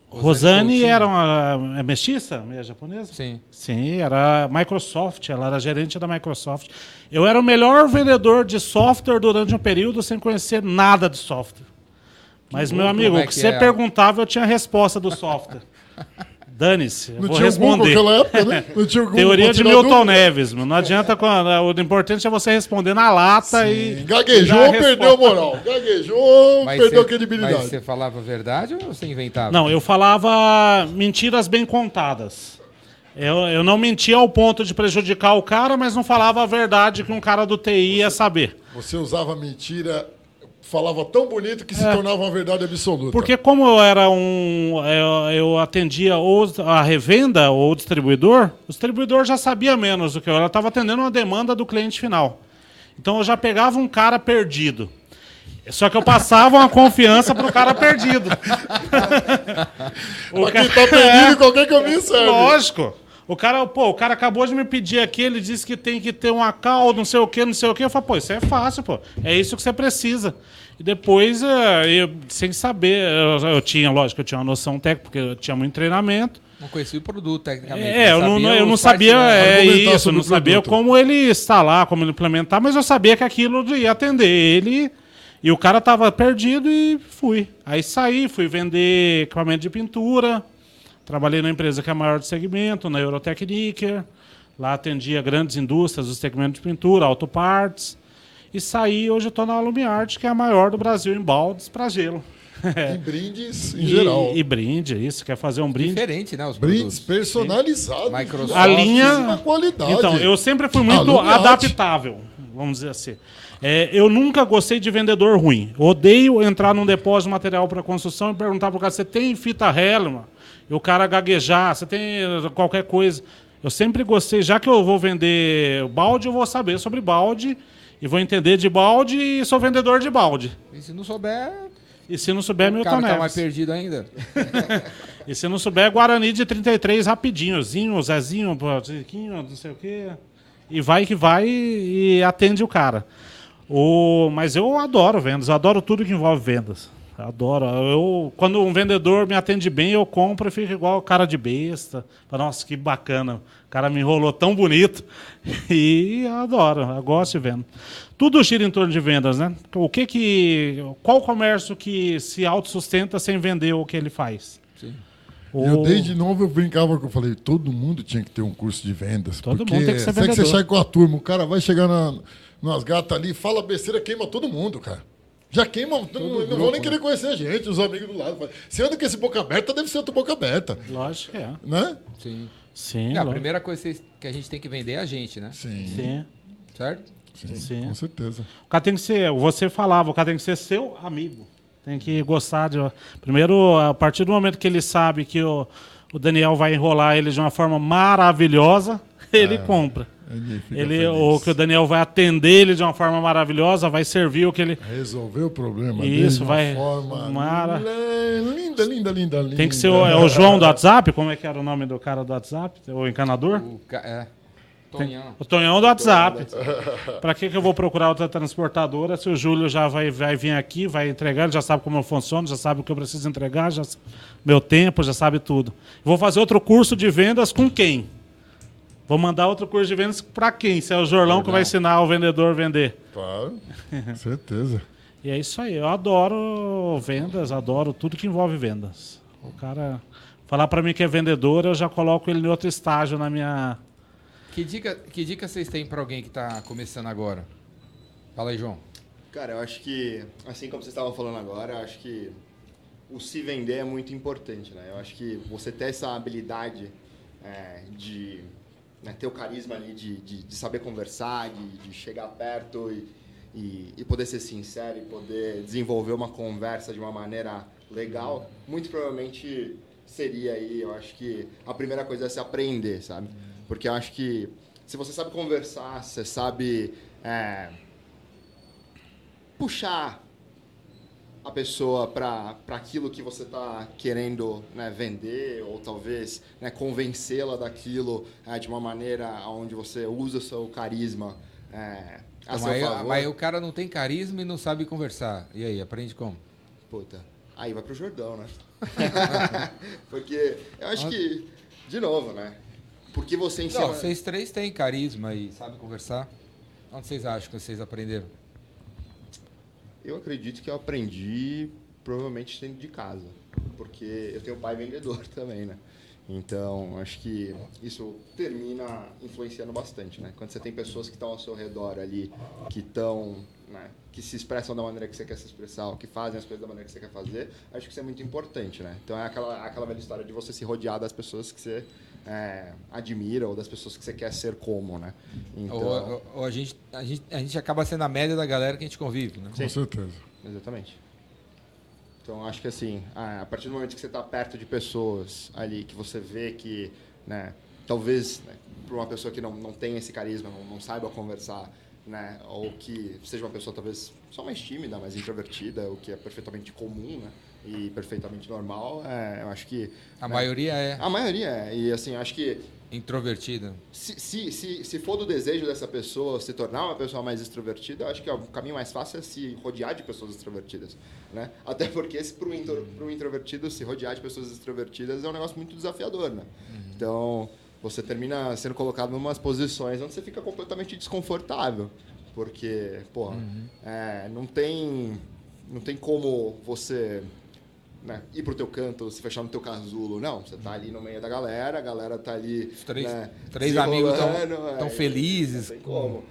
Rosane era uma é mestiça, meia japonesa? Sim. Sim, era Microsoft, ela era gerente da Microsoft. Eu era o melhor vendedor de software durante um período sem conhecer nada de software. Mas, meu louco, amigo, é o que que você é? perguntava, eu tinha a resposta do software. Dane-se, Não vou tinha o Google responder. naquela época, né? Não tinha o Google Teoria de Milton dúvida. Neves, meu. não adianta. quando- O importante é você responder na lata e. Gaguejou, e a perdeu a moral. Gaguejou, Mas perdeu a você- credibilidade. Mas você falava a verdade ou você inventava? Não, eu falava mentiras bem contadas. Eu, eu não mentia ao ponto de prejudicar o cara, mas não falava a verdade que um cara do TI ia saber. Você usava mentira, falava tão bonito que se tornava uma verdade absoluta. É. Porque como eu era um. Eu, eu atendia ou a revenda ou o distribuidor, o distribuidor já sabia menos do que eu. Ela estava atendendo uma demanda do cliente final. Então eu já pegava um cara perdido. Só que eu passava uma confiança pro cara perdido. o Pra quem ca- tá perdido, qualquer caminho serve. Lógico. O cara, pô, o cara acabou de me pedir aqui, ele disse que tem que ter uma cal, não sei o quê, não sei o quê. Eu falei, pô, isso é fácil, pô. É isso que você precisa. E depois, eh, eu, sem saber, eu, eu tinha, lógico, eu tinha uma noção técnica, porque eu tinha muito treinamento. Não conhecia o produto, tecnicamente. É, eu não, sabia eu não sabia é, isso, sobre não sabia produto. como ele instalar, como ele implementar, mas eu sabia que aquilo ia atender ele. E o cara tava perdido e fui. Aí saí, fui vender equipamento de pintura. Trabalhei na empresa que é a maior do segmento, na Eurotechniker. Lá atendia grandes indústrias do segmento de pintura, autopartes. E saí, hoje eu estou na Alumiarte, que é a maior do Brasil em baldes para gelo. E brindes em E- geral. E, brinde, isso. Quer fazer um brinde? Diferente, né? Os Brindes personalizados. Microsoft. A linha- qualidade. Então, eu sempre fui muito Alumiarte. adaptável, vamos dizer assim. É, eu nunca gostei de vendedor ruim. Odeio entrar num depósito de material para construção e perguntar para o cara: você tem fita Hellman? E o cara gaguejar, você tem qualquer coisa. Eu sempre gostei, já que eu vou vender balde, eu vou saber sobre balde e vou entender de balde e sou vendedor de balde. E se não souber, E se não souber, Milton cara tá Neves. mais perdido ainda. E se não souber, Guarani de 33 rapidinho. Zinho, Zezinho, pô, Ziquinho, não sei o quê. E vai que vai e, e atende o cara. O, mas eu adoro vendas, eu adoro tudo que envolve vendas. Adoro. Eu, quando um vendedor me atende bem, eu compro e fico igual cara de besta. Falo, Nossa, que bacana. O cara me enrolou tão bonito. E eu adoro, eu gosto de venda. Tudo gira em torno de vendas, né? O que que. Qual comércio que se autossustenta sem vender o que ele faz? Sim. Eu O- desde novo eu brincava que eu falei, todo mundo tinha que ter um curso de vendas. Todo porque mundo tem que ser sabe que você vendedor. sai com a turma, o cara vai chegar na, nas gatas ali, fala besteira, queima todo mundo, cara. Já queima, não, não vão grupo, nem querer conhecer a gente, os amigos do lado. Se anda com esse boca aberta, deve ser outro boca aberta, Lógico que é. né? Sim. Sim, É, a primeira coisa que a gente tem que vender é a gente, né? Sim, Sim, Certo? sim, Sim. com certeza. O cara tem que ser, você falava, o cara tem que ser seu amigo. Tem que gostar de. Primeiro, a partir do momento que ele sabe que o, o Daniel vai enrolar ele de uma forma maravilhosa, ele compra. Ele, fica Ele, feliz. ou que o Daniel vai atender ele de uma forma maravilhosa, vai servir o que ele. Resolver o problema Isso, dele de uma vai- forma Mara- linda, linda, linda, linda. Tem que ser o, é o João do WhatsApp? Como é que era o nome do cara do WhatsApp? O encanador? O ca... É. Tonhão. O Tonhão do WhatsApp. Pra que, que eu vou procurar outra transportadora se o Júlio já vai, vai vir aqui, vai entregar, ele já sabe como eu funciono, já sabe o que eu preciso entregar, já meu tempo, já sabe tudo. Vou fazer outro curso de vendas com quem? Vou mandar outro curso de vendas pra quem? Se é o Jorlão que vai ensinar o vendedor a vender. Claro, com certeza. E é isso aí. Eu adoro vendas, adoro tudo que envolve vendas. O cara falar pra mim que é vendedor, eu já coloco ele em outro estágio na minha. Que dica, que dica vocês têm pra alguém que tá começando agora? Fala aí, João. Cara, eu acho que, assim como vocês estavam falando agora, eu acho que o se vender é muito importante, né? Eu acho que você ter essa habilidade é, de né, ter o carisma ali, de, de, de saber conversar, de, de chegar perto e, e, e poder ser sincero e poder desenvolver uma conversa de uma maneira legal, muito provavelmente seria aí, eu acho que a primeira coisa é se aprender, sabe? Porque eu acho que se você sabe conversar, você sabe é, puxar a pessoa para aquilo que você está querendo né, vender ou talvez né, convencê-la daquilo é, de uma maneira onde você usa o seu carisma é, a Então, seu mas, favor. mas o cara não tem carisma e não sabe conversar. E aí, aprende como? Puta, aí vai pro Jordão, né? Porque eu acho que, de novo, né? Porque você ensina... Não, vocês três têm carisma e sabem conversar. Onde vocês acham que vocês aprenderam? Eu acredito que eu aprendi provavelmente dentro de casa, porque eu tenho pai vendedor também, né? Então, acho que isso termina influenciando bastante, né? Quando você tem pessoas que estão ao seu redor ali, que estão, né, que se expressam da maneira que você quer se expressar, que fazem as coisas da maneira que você quer fazer, acho que isso é muito importante, né? Então, é aquela, aquela velha história de você se rodear das pessoas que você é, admira ou das pessoas que você quer ser como, né? Então, Ou, ou- ou a, gente, a, gente, a gente acaba sendo a média da galera que a gente convive, né? Com certeza. Exatamente. Então, acho que assim, a a partir do momento que você está perto de pessoas ali, que você vê que, né, talvez, né, para uma pessoa que não, não tem esse carisma, não, não saiba conversar, né, ou que seja uma pessoa talvez só mais tímida, mais introvertida, o que é perfeitamente comum, né, e perfeitamente normal, é, eu acho que... A né, maioria é. a maioria é. E assim, acho que Introvertida. Se, se, se, se for do desejo dessa pessoa se tornar uma pessoa mais extrovertida, eu acho que o caminho mais fácil é se rodear de pessoas extrovertidas. Né? Até porque para o intro, introvertido se rodear de pessoas extrovertidas é um negócio muito desafiador. Né? Uhum. Então você termina sendo colocado em umas posições onde você fica completamente desconfortável. Porque, porra, uhum. é, não, tem, não tem como você né, ir pro teu canto, se fechar no teu casulo. Não, você tá ali no meio da galera, a galera tá ali. Os três, né, três amigos tão, tão felizes,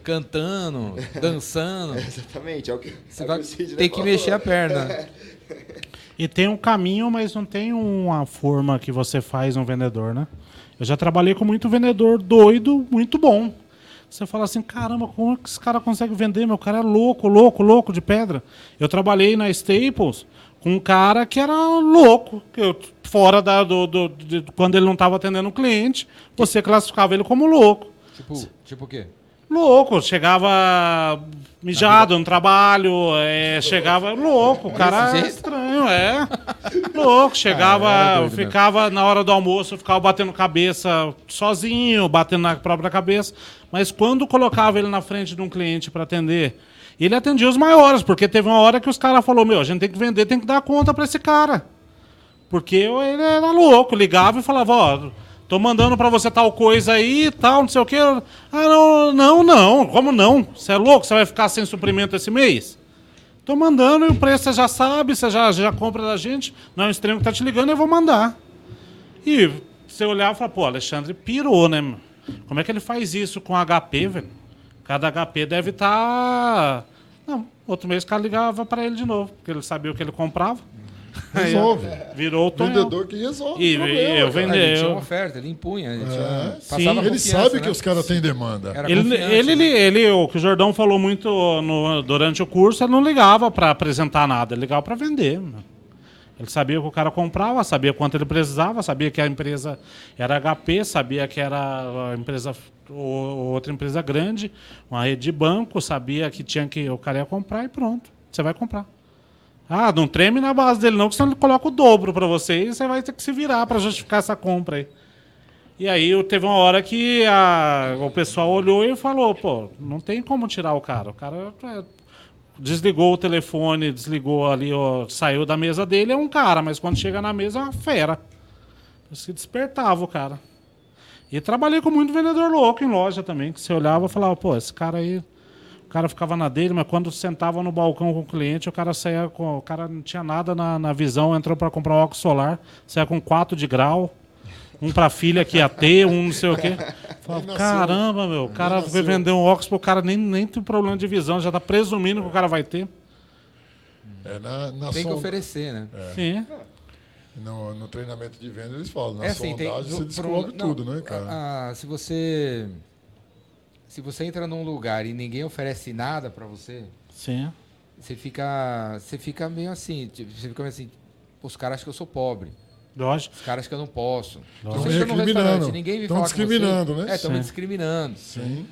cantando, dançando. É, exatamente, é o que você é vai ter que mexer a perna. e tem um caminho, mas não tem uma forma que você faz um vendedor, né? Eu já trabalhei com muito vendedor doido, muito bom. Você fala assim, caramba, como é que esse cara consegue vender? Meu cara é louco, louco, louco de pedra. Eu trabalhei na Staples, com um cara que era louco, que eu, fora da, do, do de, quando ele não estava atendendo o cliente, você classificava ele como louco. Tipo, tipo o quê? Louco, chegava mijado no trabalho, é, chegava louco, o cara é estranho, é. Louco, chegava, ah, ficava na hora do almoço, ficava batendo cabeça sozinho, batendo na própria cabeça. Mas quando colocava ele na frente de um cliente para atender, ele atendia os maiores, porque teve uma hora que os caras falaram: Meu, a gente tem que vender, tem que dar conta para esse cara. Porque ele era louco, ligava e falava: Ó, tô mandando para você tal coisa aí tal, não sei o quê. Ah, não, não, não, como não? Você é louco? Você vai ficar sem suprimento esse mês? Tô mandando e o preço você já sabe, você já, já compra da gente. Não é um extremo que tá te ligando, eu vou mandar. E você olhar e falar: Pô, Alexandre pirou, né? Como é que ele faz isso com HP, velho? Cada HP deve estar. Tá... Não, outro mês o cara ligava para ele de novo, porque ele sabia o que ele comprava. Resolve. virou o Tonhão. Vendedor que resolve. E, problema, eu vendei. Ele tinha uma oferta, ele impunha. Ele, é. Sim, ele sabe né? que os caras têm demanda. Ele, ele, né? ele, o que o Jordão falou muito no, durante o curso, ele não ligava para apresentar nada, ele ligava para vender. Ele sabia que o cara comprava, sabia quanto ele precisava, sabia que a empresa era HP, sabia que era empresa ou outra empresa grande, uma rede de banco, sabia que tinha que o cara ia comprar e pronto, você vai comprar. Ah, não treme na base dele não, que senão ele coloca o dobro para você e você vai ter que se virar para justificar essa compra aí. E aí teve uma hora que a, o pessoal olhou e falou, pô, não tem como tirar o cara. O cara é, desligou o telefone, desligou ali, ó, saiu da mesa dele, é um cara, mas quando chega na mesa é uma fera. Se despertava o cara. E trabalhei com muito vendedor louco em loja também, que você olhava e falava, pô, esse cara aí. O cara ficava na dele, mas quando sentava no balcão com o cliente, o cara saía com. O cara não tinha nada na, na visão, entrou para comprar um óculos solar, saía com 4 de grau, um para filha que ia ter, um não sei o quê. Falava, caramba, meu, o cara foi vender um óculos pro cara nem, nem tem problema de visão, já tá presumindo que o cara vai ter. É, na, na tem que oferecer, né? É. Sim. No, no, treinamento de venda eles falam, na é assim, sondagem tem, você descobre não, tudo, né, cara? Ah, se você se você entra num lugar e ninguém oferece nada para você, Sim. Você fica você fica meio assim, tipo, você fica meio assim, os caras acham que eu sou pobre. Lógico. Os caras que eu não posso. Lógico. Você chega num restaurante, ninguém me Estão discriminando, você, né? É, estão me discriminando. Sim.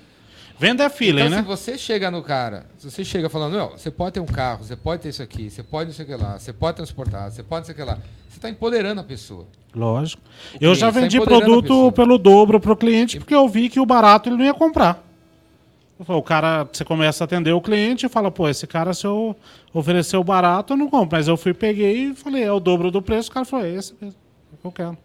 Venda é feeling, então, né? se você chega no cara, se você chega falando, não, você pode ter um carro, você pode ter isso aqui, você pode não sei o que lá, você pode transportar, você pode não sei o que lá. Você está empoderando a pessoa. Lógico. eu já tá vendi tá produto pelo dobro para o cliente porque eu vi que o barato ele não ia comprar. O cara, você começa a atender o cliente e fala, pô, esse cara, se eu oferecer o barato, eu não compro. Mas eu fui, peguei e falei, é o dobro do preço. O cara falou, é esse mesmo, é o que eu quero.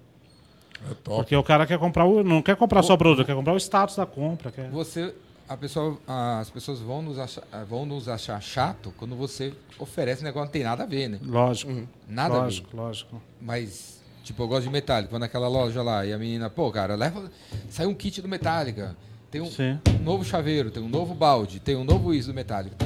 É Porque o cara quer comprar, o, não quer comprar só o produto, quer comprar o status da compra. Quer... Você a pessoa, as pessoas vão nos, achar, vão nos achar chato quando você oferece um negócio que não tem nada a ver, né? Lógico. Uhum. Nada lógico, a ver. Lógico, Mas, tipo, eu gosto de Metallica. Vou naquela loja lá e a menina, pô, cara, leva. Sai um kit do Metallica. Tem um, um novo chaveiro, tem um novo balde, tem um novo isso do Metallica.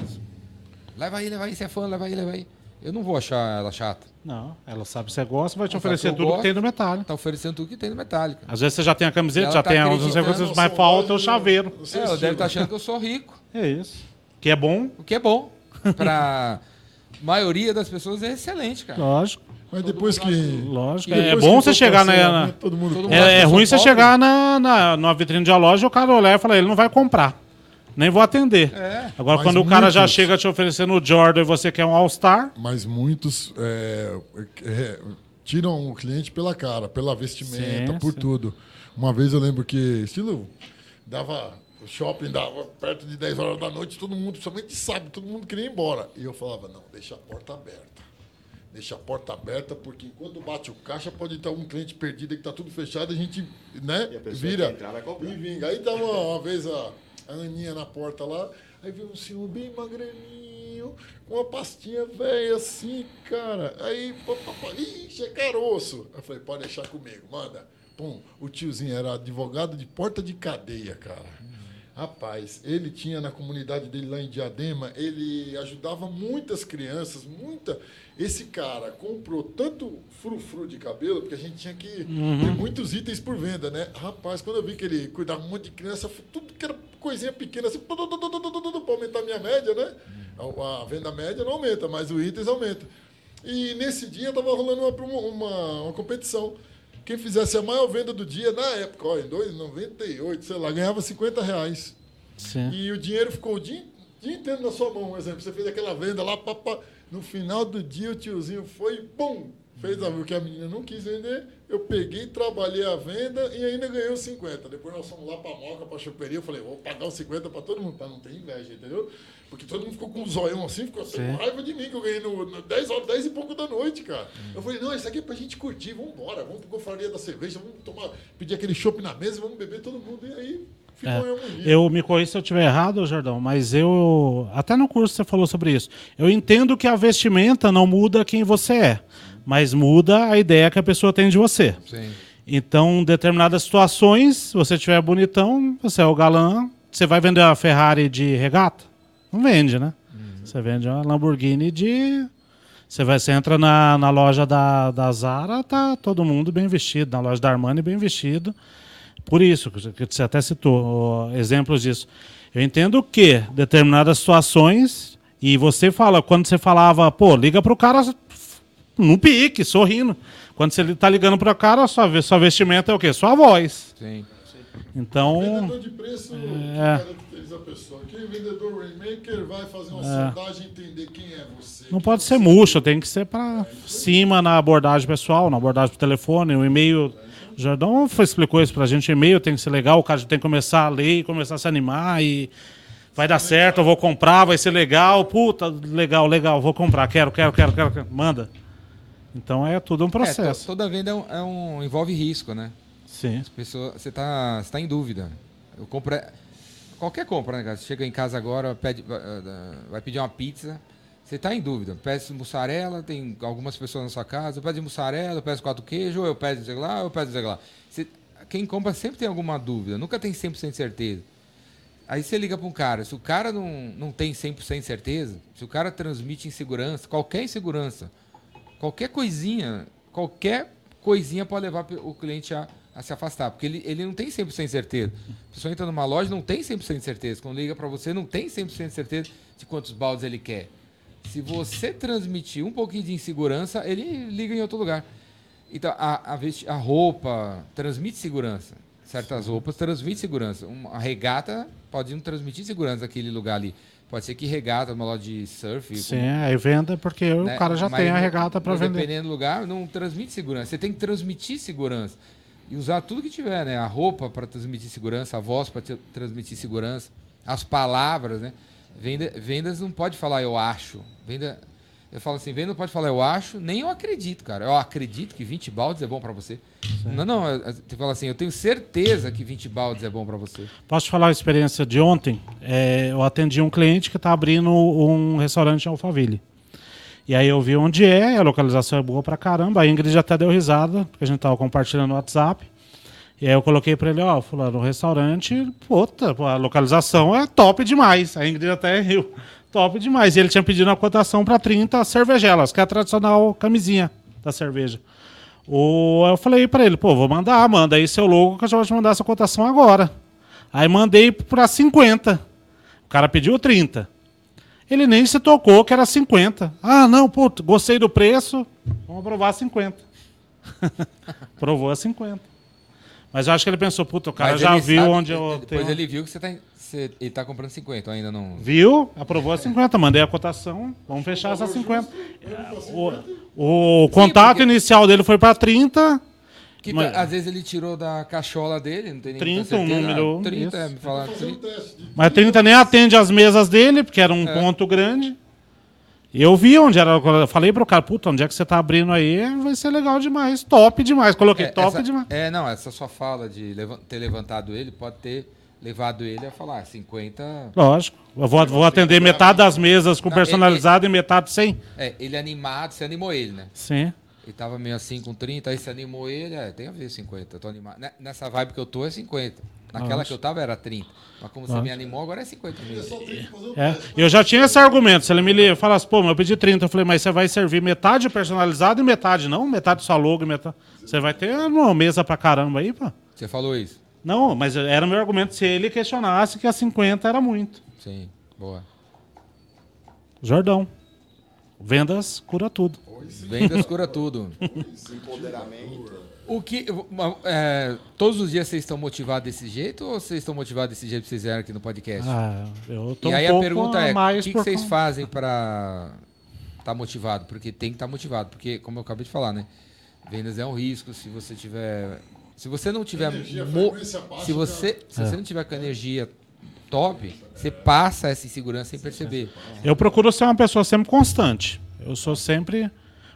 Leva aí, leva aí, você é fã, leva aí, leva aí. Eu não vou achar ela chata. Não, ela sabe que você gosta, vai te ela oferecer tudo gosto, que tem no Metallica. Tá oferecendo tudo que tem no Metallica. Às vezes você já tem a camiseta, já tá tem as coisas, mas falta o chaveiro. É, ela deve estar tá achando que eu sou rico. É isso. Que é bom. O que é bom. Pra maioria das pessoas é excelente, cara. Lógico. Mas depois que. Lógico. É bom você chegar na. na todo mundo, todo mundo é, é ruim você chegar na, na, na vitrine de loja e o cara olhar e falar, ele não vai comprar. Nem vou atender. É. Agora, quando muitos... o cara já chega te oferecendo o Jordan e você quer um All-Star. Mas muitos. É, é, tiram o cliente pela cara, pela vestimenta, Sim, por sim. tudo. Uma vez eu lembro que, estilo, dava. O shopping dava perto de 10 horas da noite, todo mundo, principalmente sábado, todo mundo queria ir embora. E eu falava, não, deixa a porta aberta. Deixa a porta aberta, porque enquanto bate o caixa, pode ter algum cliente perdido que tá tudo fechado, a gente, né, E a vira. entrar. E vinga. Aí tava uma vez a, a Aninha na porta lá, aí veio um senhor bem magrelinho, com uma pastinha velha assim, cara. Aí, pá, pá, pá, ixi, é caroço. Eu falei, pode deixar comigo, manda. Pum, o tiozinho era advogado de porta de cadeia, cara. Rapaz, ele tinha na comunidade dele lá em Diadema, ele ajudava muitas crianças, muita. Esse cara comprou tanto frufru de cabelo, porque a gente tinha que ter muitos itens por venda, né? Rapaz, quando eu vi que ele cuidava um monte de criança, tudo que era coisinha pequena, assim, para aumentar a minha média, né? A, a venda média não aumenta, mas os itens aumentam. E nesse dia tava rolando uma, uma, uma competição. Quem fizesse a maior venda do dia, na época, ó, em 2,98, sei lá, ganhava 50 reais. Sim. E o dinheiro ficou o dia, dia inteiro na sua mão, por exemplo. Você fez aquela venda lá, pá, pá. no final do dia o tiozinho foi e pum! Fez a- o que a menina não quis vender. Eu peguei, trabalhei a venda e ainda ganhei os 50. Depois nós fomos lá pra Moca, pra choperia. Eu falei, vou pagar os 50 pra todo mundo. Pra não ter inveja, entendeu? Porque todo mundo ficou com um zoião assim, ficou até com raiva de mim, que eu ganhei no, no 10 horas, 10 e pouco da noite, cara. Eu falei, não, isso aqui é pra gente curtir, vamos embora, vamos pra confraria da cerveja, vamos tomar, pedir aquele chopp na mesa, vamos beber todo mundo. E aí ficou É. Eu me corri se eu estiver errado, Jordão, mas eu. Até no curso você falou sobre isso. Eu entendo que a vestimenta não muda quem você é, mas muda a ideia que a pessoa tem de você. Sim. Então, em determinadas situações, se você estiver bonitão, você é o galã, você vai vender a Ferrari de regata? Não vende, né? Você vende uma Lamborghini de. Você, vai, você entra na, na loja da, da Zara, tá todo mundo bem vestido, na loja da Armani bem vestido. Por isso, que você até citou exemplos disso. Eu entendo que determinadas situações, e você fala, quando você falava, pô, liga pro cara no pique, sorrindo. Quando você tá ligando pro cara, sua, sua vestimenta é o quê? Sua voz. Sim. Então, Vendedor de preço É. caracteriza a pessoa. Quem é vendedor Rainmaker vai fazer uma sondagem e entender quem é você. não pode você ser murcho, tem que ser para cima na abordagem pessoal, na abordagem por telefone, o e-mail. O Jordão explicou isso pra gente, o e-mail tem que ser legal, o cara tem que começar a ler e começar a se animar e vai dar certo, eu vou comprar, vai ser legal, puta, legal, legal, vou comprar, quero, quero, quero, quero, quero. manda. Então é tudo um É, processo. toda venda é um, é um- envolve risco, né? Sim. Pessoa, você tá, você tá em dúvida. Eu compro qualquer compra, né, cara? Você chega em casa agora, pede, vai, pedir uma pizza, você tá em dúvida. Peço mussarela, tem algumas pessoas na sua casa, eu peço mussarela, eu peço quatro queijos, ou eu peço sei lá, eu peço sei lá. Você- quem compra sempre tem alguma dúvida, nunca tem 100% de certeza. Aí você liga para um cara, se o cara não, não tem 100% de certeza, se o cara transmite insegurança, qualquer insegurança, qualquer coisinha, qualquer coisinha pode levar o cliente a, a se afastar, porque ele, ele não tem 100% de certeza. A pessoa entra numa loja não tem 100% de certeza. Quando liga para você, não tem 100% de certeza de quantos baldes ele quer. Se você transmitir um pouquinho de insegurança, ele liga em outro lugar. Então, a, a, a roupa transmite segurança. Certas roupas transmitem segurança. Uma regata pode não transmitir segurança naquele lugar ali. Pode ser que regata, uma loja de surf, Sim, aí venda porque né? o cara já Mas tem a regata para vender. Dependendo do lugar, não transmite segurança. Você tem que transmitir segurança. E usar tudo que tiver, né? A roupa para transmitir segurança, a voz para transmitir segurança, as palavras, né? Venda, vendas não pode falar eu acho. Venda, eu falo assim, venda não pode falar eu acho, nem eu acredito, cara. Eu acredito que 20 baldes é bom para você. Não, não, é- você fala assim, eu tenho certeza que 20 baldes é bom para você. Posso te falar a experiência de ontem? É, eu atendi um cliente que está abrindo um restaurante em Alphaville. E aí eu vi onde é, a localização é boa pra caramba. A Ingrid até deu risada, porque a gente tava compartilhando no WhatsApp. E aí eu coloquei pra ele, ó, fulano, o restaurante, puta, a localização é top demais. A Ingrid até riu. Top demais. E ele tinha pedido uma cotação pra 30 cervejelas, que é a tradicional camisinha da cerveja. Eu falei pra ele, pô, vou mandar, manda aí seu logo que eu já vou te mandar essa cotação agora. Aí mandei pra 50. O cara pediu 30. Ele nem se tocou que era 50. Ah, não, pô, gostei do preço, vamos aprovar 50. Provou a 50. Mas eu acho que ele pensou, puta, o cara Mas já viu sabe- onde eu Depois tenho... ele viu que você tá, você- ele tá comprando 50, ainda não. Viu? Aprovou a 50, mandei a cotação. Vamos fechar essa 50. O, o contato porque- inicial dele foi para 30. Que Mas- às vezes ele tirou da cachola dele, não tem nem 30, um número, Ah, 30, isso. é, me um 30. teste de Mas 30 nem atende as mesas dele, porque era um É. ponto grande. E eu vi onde era. Eu falei pro cara, puta, onde é que você tá abrindo aí? Vai ser legal demais. Top demais. Coloquei É, top essa- demais. É, não, essa sua fala de levan- ter levantado ele pode ter levado ele a falar 50. Lógico. Eu vou, vou atender metade das mesas com Não, personalizado e metade sem. É, ele animado, você animou ele, né? Sim. Ele tava meio assim com 30, aí você animou ele, é, tem a ver 50, eu tô animado. Ne- Nessa vibe que eu tô é 50. Naquela Nossa. que eu tava era 30. Mas como você Nossa. me animou, agora é 50 mesmo. É. Eu já tinha esse argumento. Se ele me falasse, pô, mas eu pedi 30, eu falei, mas você vai servir metade personalizado e metade não? Metade só logo e metade. Você vai ter uma mesa pra caramba aí, pô. Você falou isso? Não, mas era o meu argumento se ele questionasse que a 50 era muito. Sim, boa. Jordão. Vendas cura tudo. Vendas cura tudo. Empoderamento. O que. é, todos os dias vocês estão motivados desse jeito ou vocês estão motivados desse jeito que vocês vieram aqui no podcast? Ah, eu tô e um aí a pergunta é: o que, que vocês conta- fazem para estar motivado? Porque tem que estar motivado. Porque, como eu acabei de falar, né? Vendas é um risco. Se você tiver. Se você não tiver. Energia, mo- baixa, se você, se É. você não tiver com energia top, você passa essa insegurança sem perceber. Eu procuro ser uma pessoa sempre constante. Eu sou sempre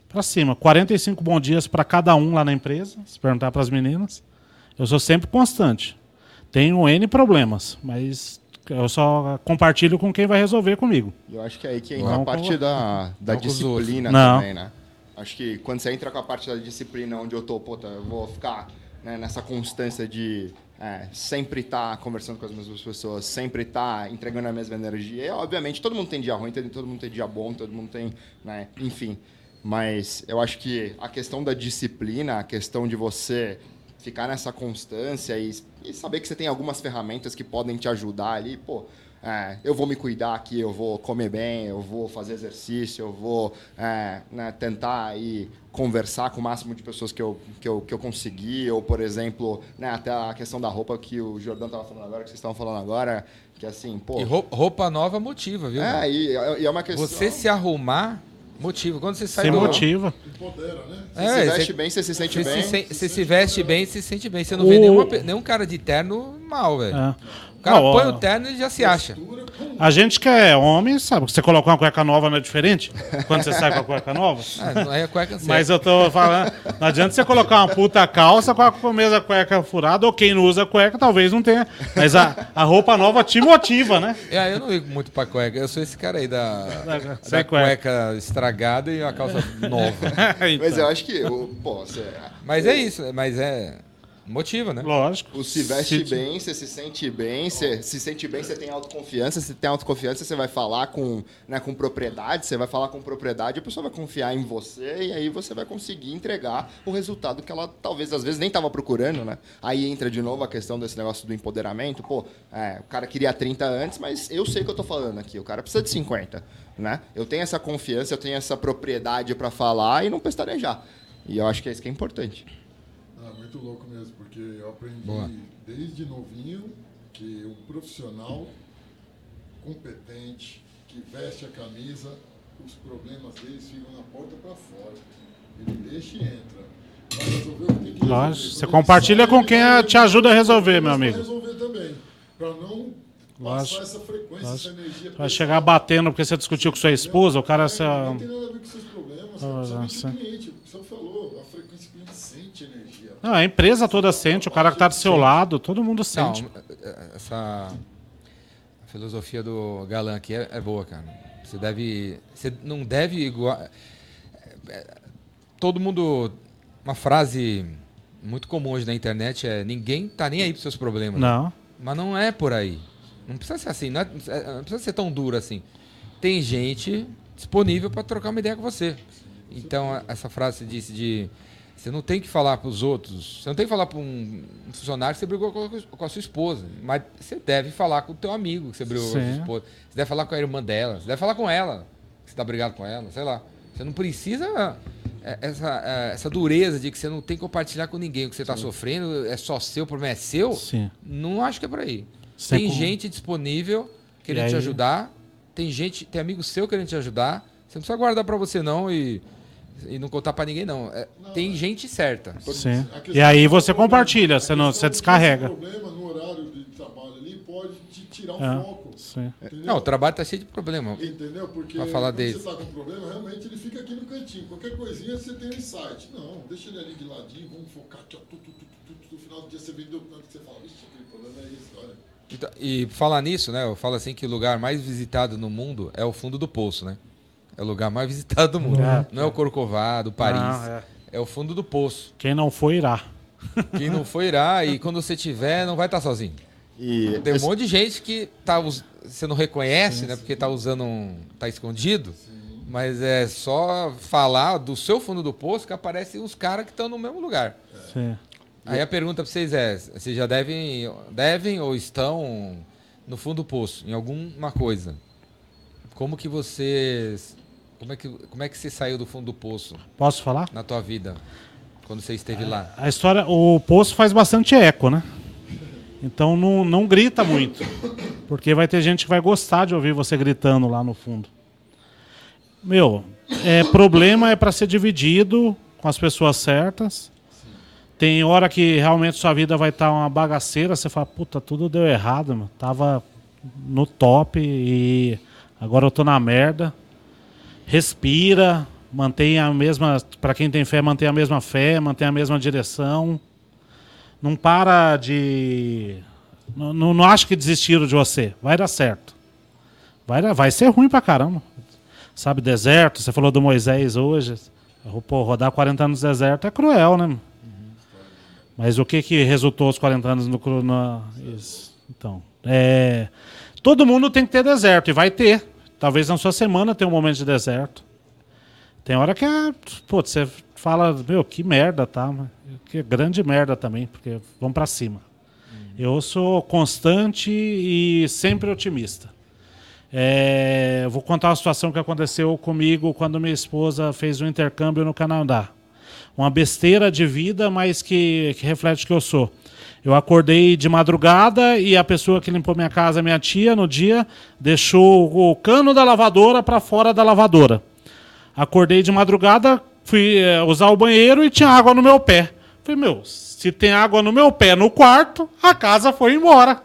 pra cima. 45 bons dias pra cada um lá na empresa, se perguntar pras meninas. Eu sou sempre constante. Tenho N problemas, mas eu só compartilho com quem vai resolver comigo. Eu acho que é aí que entra Não a parte com- da, da não disciplina também, né? Acho que quando você entra com a parte da disciplina onde eu tô, puta, eu vou ficar né, nessa constância de é, sempre estar conversando com as mesmas pessoas, sempre estar entregando a mesma energia. E, obviamente, todo mundo tem dia ruim, todo mundo tem dia bom, todo mundo tem, né, enfim. Mas eu acho que a questão da disciplina, a questão de você ficar nessa constância e, e saber que você tem algumas ferramentas que podem te ajudar ali, pô, é, eu vou me cuidar aqui, eu vou comer bem, eu vou fazer exercício, eu vou é, né, tentar aí conversar com o máximo de pessoas que eu, que eu, que eu conseguir, ou, por exemplo, né, até a questão da roupa que o Jordão estava falando agora, que vocês estavam falando agora, que assim, pô... E roupa, nova motiva, viu? É, e, e é uma questão... Você se arrumar motiva. Quando você sai do. motiva. Empodera, né? Você É, se veste você- bem, você se sente Você bem. se, sen- você se veste bem, se sente bem. Você não O- vê nenhuma nenhum cara de terno mal, velho. É. O cara Não, ó, põe o terno e já se acha. A gente que é homem, sabe? Você colocar uma cueca nova não é diferente? Quando você sai com a cueca nova? Ah, não é cueca não Mas eu tô falando, não adianta você colocar uma puta calça com a mesma cueca furada, ou quem não usa cueca talvez não tenha. Mas a, a roupa nova te motiva, né? É, eu não ligo muito pra cueca. Eu sou esse cara aí da, da cueca. cueca estragada e a calça nova. Mas Então, eu acho que, o- pô, você, Mas é isso, mas é. Motiva, né? Lógico. o se veste Se- bem, você se sente bem, você se sente bem, você tem autoconfiança, se tem autoconfiança, você vai falar com, né, com propriedade, você vai falar com propriedade, a pessoa vai confiar em você e aí você vai conseguir entregar o resultado que ela talvez às vezes nem estava procurando, né? Aí entra de novo a questão desse negócio do empoderamento, pô, é, o cara queria 30 antes, mas eu sei o que eu tô falando aqui, o cara precisa de 50, né? Eu tenho essa confiança, eu tenho essa propriedade para falar e não pestanejar. E eu acho que é isso que é importante. Muito louco mesmo, porque eu aprendi Boa. desde novinho que um profissional competente, que veste a camisa, os problemas deles ficam na porta para fora. Ele deixa e entra. Vai resolver o que tem que resolver. Lógico. Você compartilha com quem te ajuda a resolver, meu amigo. resolver também, para não Lógico. passar essa frequência, essa energia. Vai chegar batendo porque você discutiu com sua esposa, o cara. Você... Não tem nada a ver com seus problemas. Ah, sim. o cliente. O você falou, a frequência que o cliente sente energia. Não, a empresa toda sente, o cara que tá do seu lado, todo mundo Não, sente. essa filosofia do Galan aqui é, é boa, cara. Você deve. Você não deve igual. é, Todo mundo. Uma frase muito comum hoje na internet é: ninguém tá nem aí pros seus problemas. Não. Mas não é por aí. Não precisa ser assim, não, é- é- não precisa ser tão duro assim. Tem gente disponível para trocar uma ideia com você. Então, essa frase que você disse de você não tem que falar para os outros, você não tem que falar para um funcionário que você brigou com a, sua esposa, mas você deve falar com o teu amigo que você brigou com a sua Sim. esposa. Você deve falar com a irmã dela, você deve falar com ela, que você está brigado com ela, sei lá. Você não precisa é, essa, é, essa dureza de que você não tem que compartilhar com ninguém o que você está sofrendo, é só seu, o problema é seu, Sim. não acho que é por aí. Sem tem como- gente disponível querendo te ajudar, tem gente, tem amigo seu querendo te ajudar. Você não precisa guardar pra você não e, e não contar pra ninguém não. É, tem gente certa. Sim. E aí é você o problema. compartilha, você, não, você é descarrega. esse problema no horário de trabalho ali pode te tirar um É, foco. Não, o trabalho tá cheio de problema. Entendeu? Porque Pra falar quando dele. você tá com problema, realmente ele fica aqui no cantinho. Qualquer coisinha você tem um insight. Não, deixa ele ali de ladinho, vamos focar aqui, ó. Tu, tu, tu, tu, tu, no final do dia você vê do tanto que você fala, vixe, aquele problema é esse, olha. Então, E falar nisso, né? Eu falo assim que o lugar mais visitado no mundo é o fundo do poço, né? É o lugar mais visitado do mundo. É. Não é o Corcovado, Paris. Não, é. é. o fundo do poço. Quem não foi, irá. Quem não foi irá e quando você tiver, não vai estar sozinho. E Tem um esse- monte de gente que tá, us- você não reconhece, né? Porque tá usando um. tá escondido. Mas é só falar do seu fundo do poço que aparecem os caras que estão no mesmo lugar. Sim. Aí a pergunta pra vocês é: vocês já devem, devem ou estão no fundo do poço, em alguma coisa? Como que vocês. Como é que, como é que você saiu do fundo do poço Posso falar? na tua vida? Quando você esteve lá? A história, o poço faz bastante eco, né? Então não, não grita muito. Porque vai ter gente que vai gostar de ouvir você gritando lá no fundo. Meu, é, problema é para ser dividido com as pessoas certas. Tem hora que realmente sua vida vai estar uma bagaceira, você fala, puta, tudo deu errado, mano. Tava no top e agora eu tô na merda. Respira, mantém a mesma, para quem tem fé, mantém a mesma fé, mantém a mesma direção. Não para de não, não, não acho que desistiram de você. Vai dar certo. Vai, vai ser ruim pra caramba. Sabe, deserto, você falou do Moisés hoje. Pô, rodar 40 anos no deserto é cruel, né? Mas o que que resultou os 40 anos no isso. Então, é, todo mundo tem que ter deserto e vai ter. Talvez na sua semana tenha um momento de deserto. Tem hora que é, pô, você fala, meu, que merda, tá? Que grande merda também, porque vamos pra cima. Eu sou constante e sempre otimista. É, vou contar uma situação que aconteceu comigo quando minha esposa fez um intercâmbio no Canadá. Uma besteira de vida, mas que, que reflete o que eu sou. Eu acordei de madrugada e a pessoa que limpou minha casa, minha tia, no dia, deixou o cano da lavadora para fora da lavadora. Acordei de madrugada, fui eh, usar o banheiro e tinha água no meu pé. Falei, meu, se tem água no meu pé no quarto, a casa foi embora.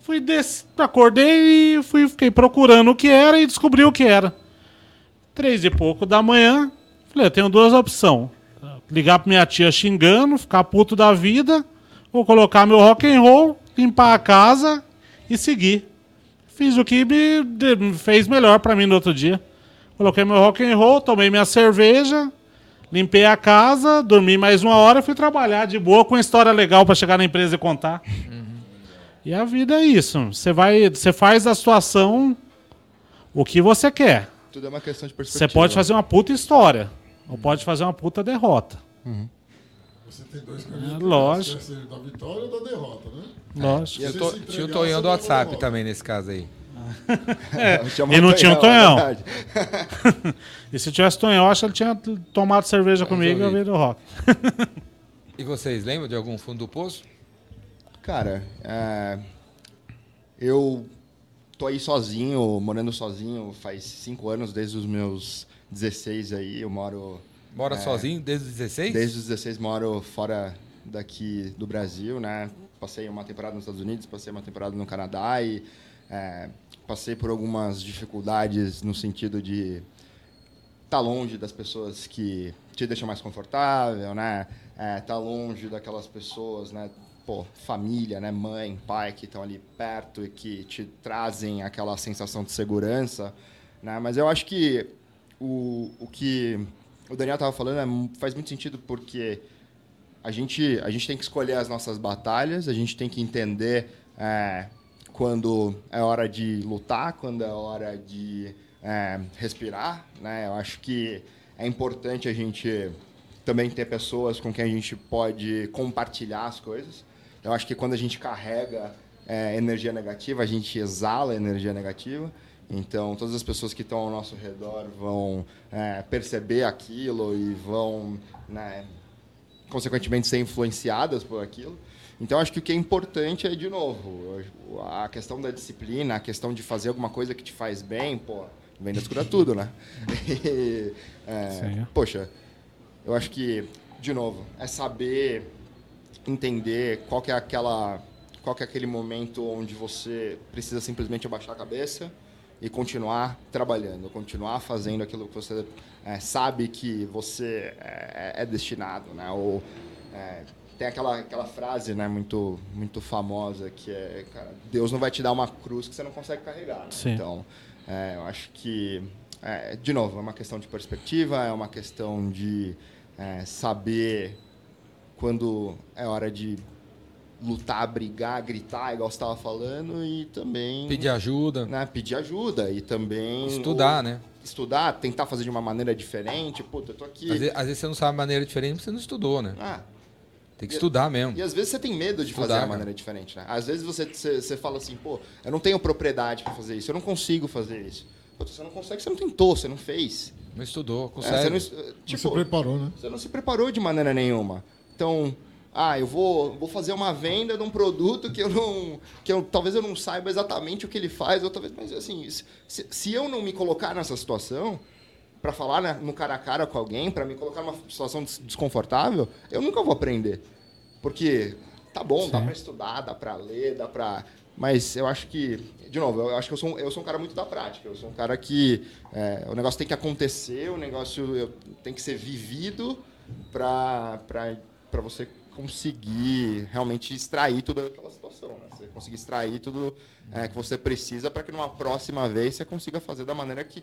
Fui des... acordei e fui, fiquei procurando o que era e descobri o que era. Três e pouco da manhã, falei, eu tenho duas opções. Ligar pra minha tia xingando, ficar puto da vida, ou colocar meu rock and roll, limpar a casa e seguir. Fiz o que me fez melhor pra mim no outro dia. Coloquei meu rock and roll, tomei minha cerveja, limpei a casa, dormi mais uma hora, fui trabalhar de boa com história legal pra chegar na empresa e contar. E a vida é isso. Você vai, você faz da situação o que você quer. Tudo é uma questão de perspectiva. Você pode fazer uma puta história, ou pode fazer uma puta derrota. Você tem dois caminhos. lógico. Você da vitória ou da derrota, né? Lógico. E eu Se tô- tinha o Tonhão do WhatsApp também nesse caso aí. Chama E não tinha um é Tonhão. E se tivesse Tonhão, acho que ele tinha tomado cerveja comigo e vi do rock. E vocês lembram de algum fundo do poço? Cara, é, eu tô aí sozinho, morando sozinho faz cinco anos, desde os meus 16 aí. Eu moro. Mora É. sozinho desde os 16? Desde os 16 moro fora daqui do Brasil, né? Passei uma temporada nos Estados Unidos, passei uma temporada no Canadá e é, passei por algumas dificuldades no sentido de estar longe das pessoas que te deixam mais confortável, né? É, tá longe daquelas pessoas, né? Pô, família, né? Mãe, pai que estão ali perto e que te trazem aquela sensação de segurança, né? Mas eu acho que o, o que o Daniel estava falando é faz muito sentido porque a gente, a gente tem que escolher as nossas batalhas, a gente tem que entender é, quando é hora de lutar, quando é hora de é, respirar. Né? Eu acho que é importante a gente também ter pessoas com quem a gente pode compartilhar as coisas. Eu acho que quando a gente carrega é, energia negativa, a gente exala energia negativa. Então, todas as pessoas que estão ao nosso redor vão é, perceber aquilo e vão, né, consequentemente, ser influenciadas por aquilo. Então, acho que o que é importante é, de novo, a questão da disciplina, a questão de fazer alguma coisa que te faz bem, pô, vendas cura tudo, né? E, é, poxa, eu acho que, de novo, é saber entender qual que é aquela qual que é aquele momento onde você precisa simplesmente abaixar a cabeça e continuar trabalhando, continuar fazendo aquilo que você é, sabe que você é, é destinado, né? Ou é, tem aquela, aquela frase né, muito, muito famosa que é, cara, Deus não vai te dar uma cruz que você não consegue carregar. Né? Então, é, eu acho que, é, de novo, é uma questão de perspectiva, é uma questão de é, saber quando é hora de lutar, brigar, gritar, igual você estava falando, e também... Pedir ajuda. Né, pedir ajuda e também... Estudar, né? Estudar, tentar fazer de uma maneira diferente. Puta, eu tô aqui... Às vezes, às vezes você não sabe maneira diferente porque você não estudou, né? Ah, tem que estudar mesmo. E às vezes você tem medo de estudar, fazer uma maneira diferente, né? Às vezes você, você, você fala assim, pô, eu não tenho propriedade para fazer isso, eu não consigo fazer isso. Pô, você não consegue, você não tentou, você não fez. Não estudou, consegue. É, você não, tipo, não se preparou, né? Você não se preparou de maneira nenhuma. Então, ah, eu vou, vou fazer uma venda de um produto que eu não. que eu, talvez eu não saiba exatamente o que ele faz, ou talvez. Mas assim, se, se eu não me colocar nessa situação, para falar né, no cara a cara com alguém, para me colocar numa situação desconfortável, eu nunca vou aprender. Porque tá bom, Sim. dá para estudar, dá para ler, dá para. Mas eu acho que, de novo, eu acho que eu sou, eu sou um cara muito da prática. Eu sou um cara que é, o negócio tem que acontecer, o negócio tem que ser vivido para você conseguir realmente extrair tudo daquela situação. Né? Você conseguir extrair tudo é, que você precisa para que numa próxima vez você consiga fazer da maneira que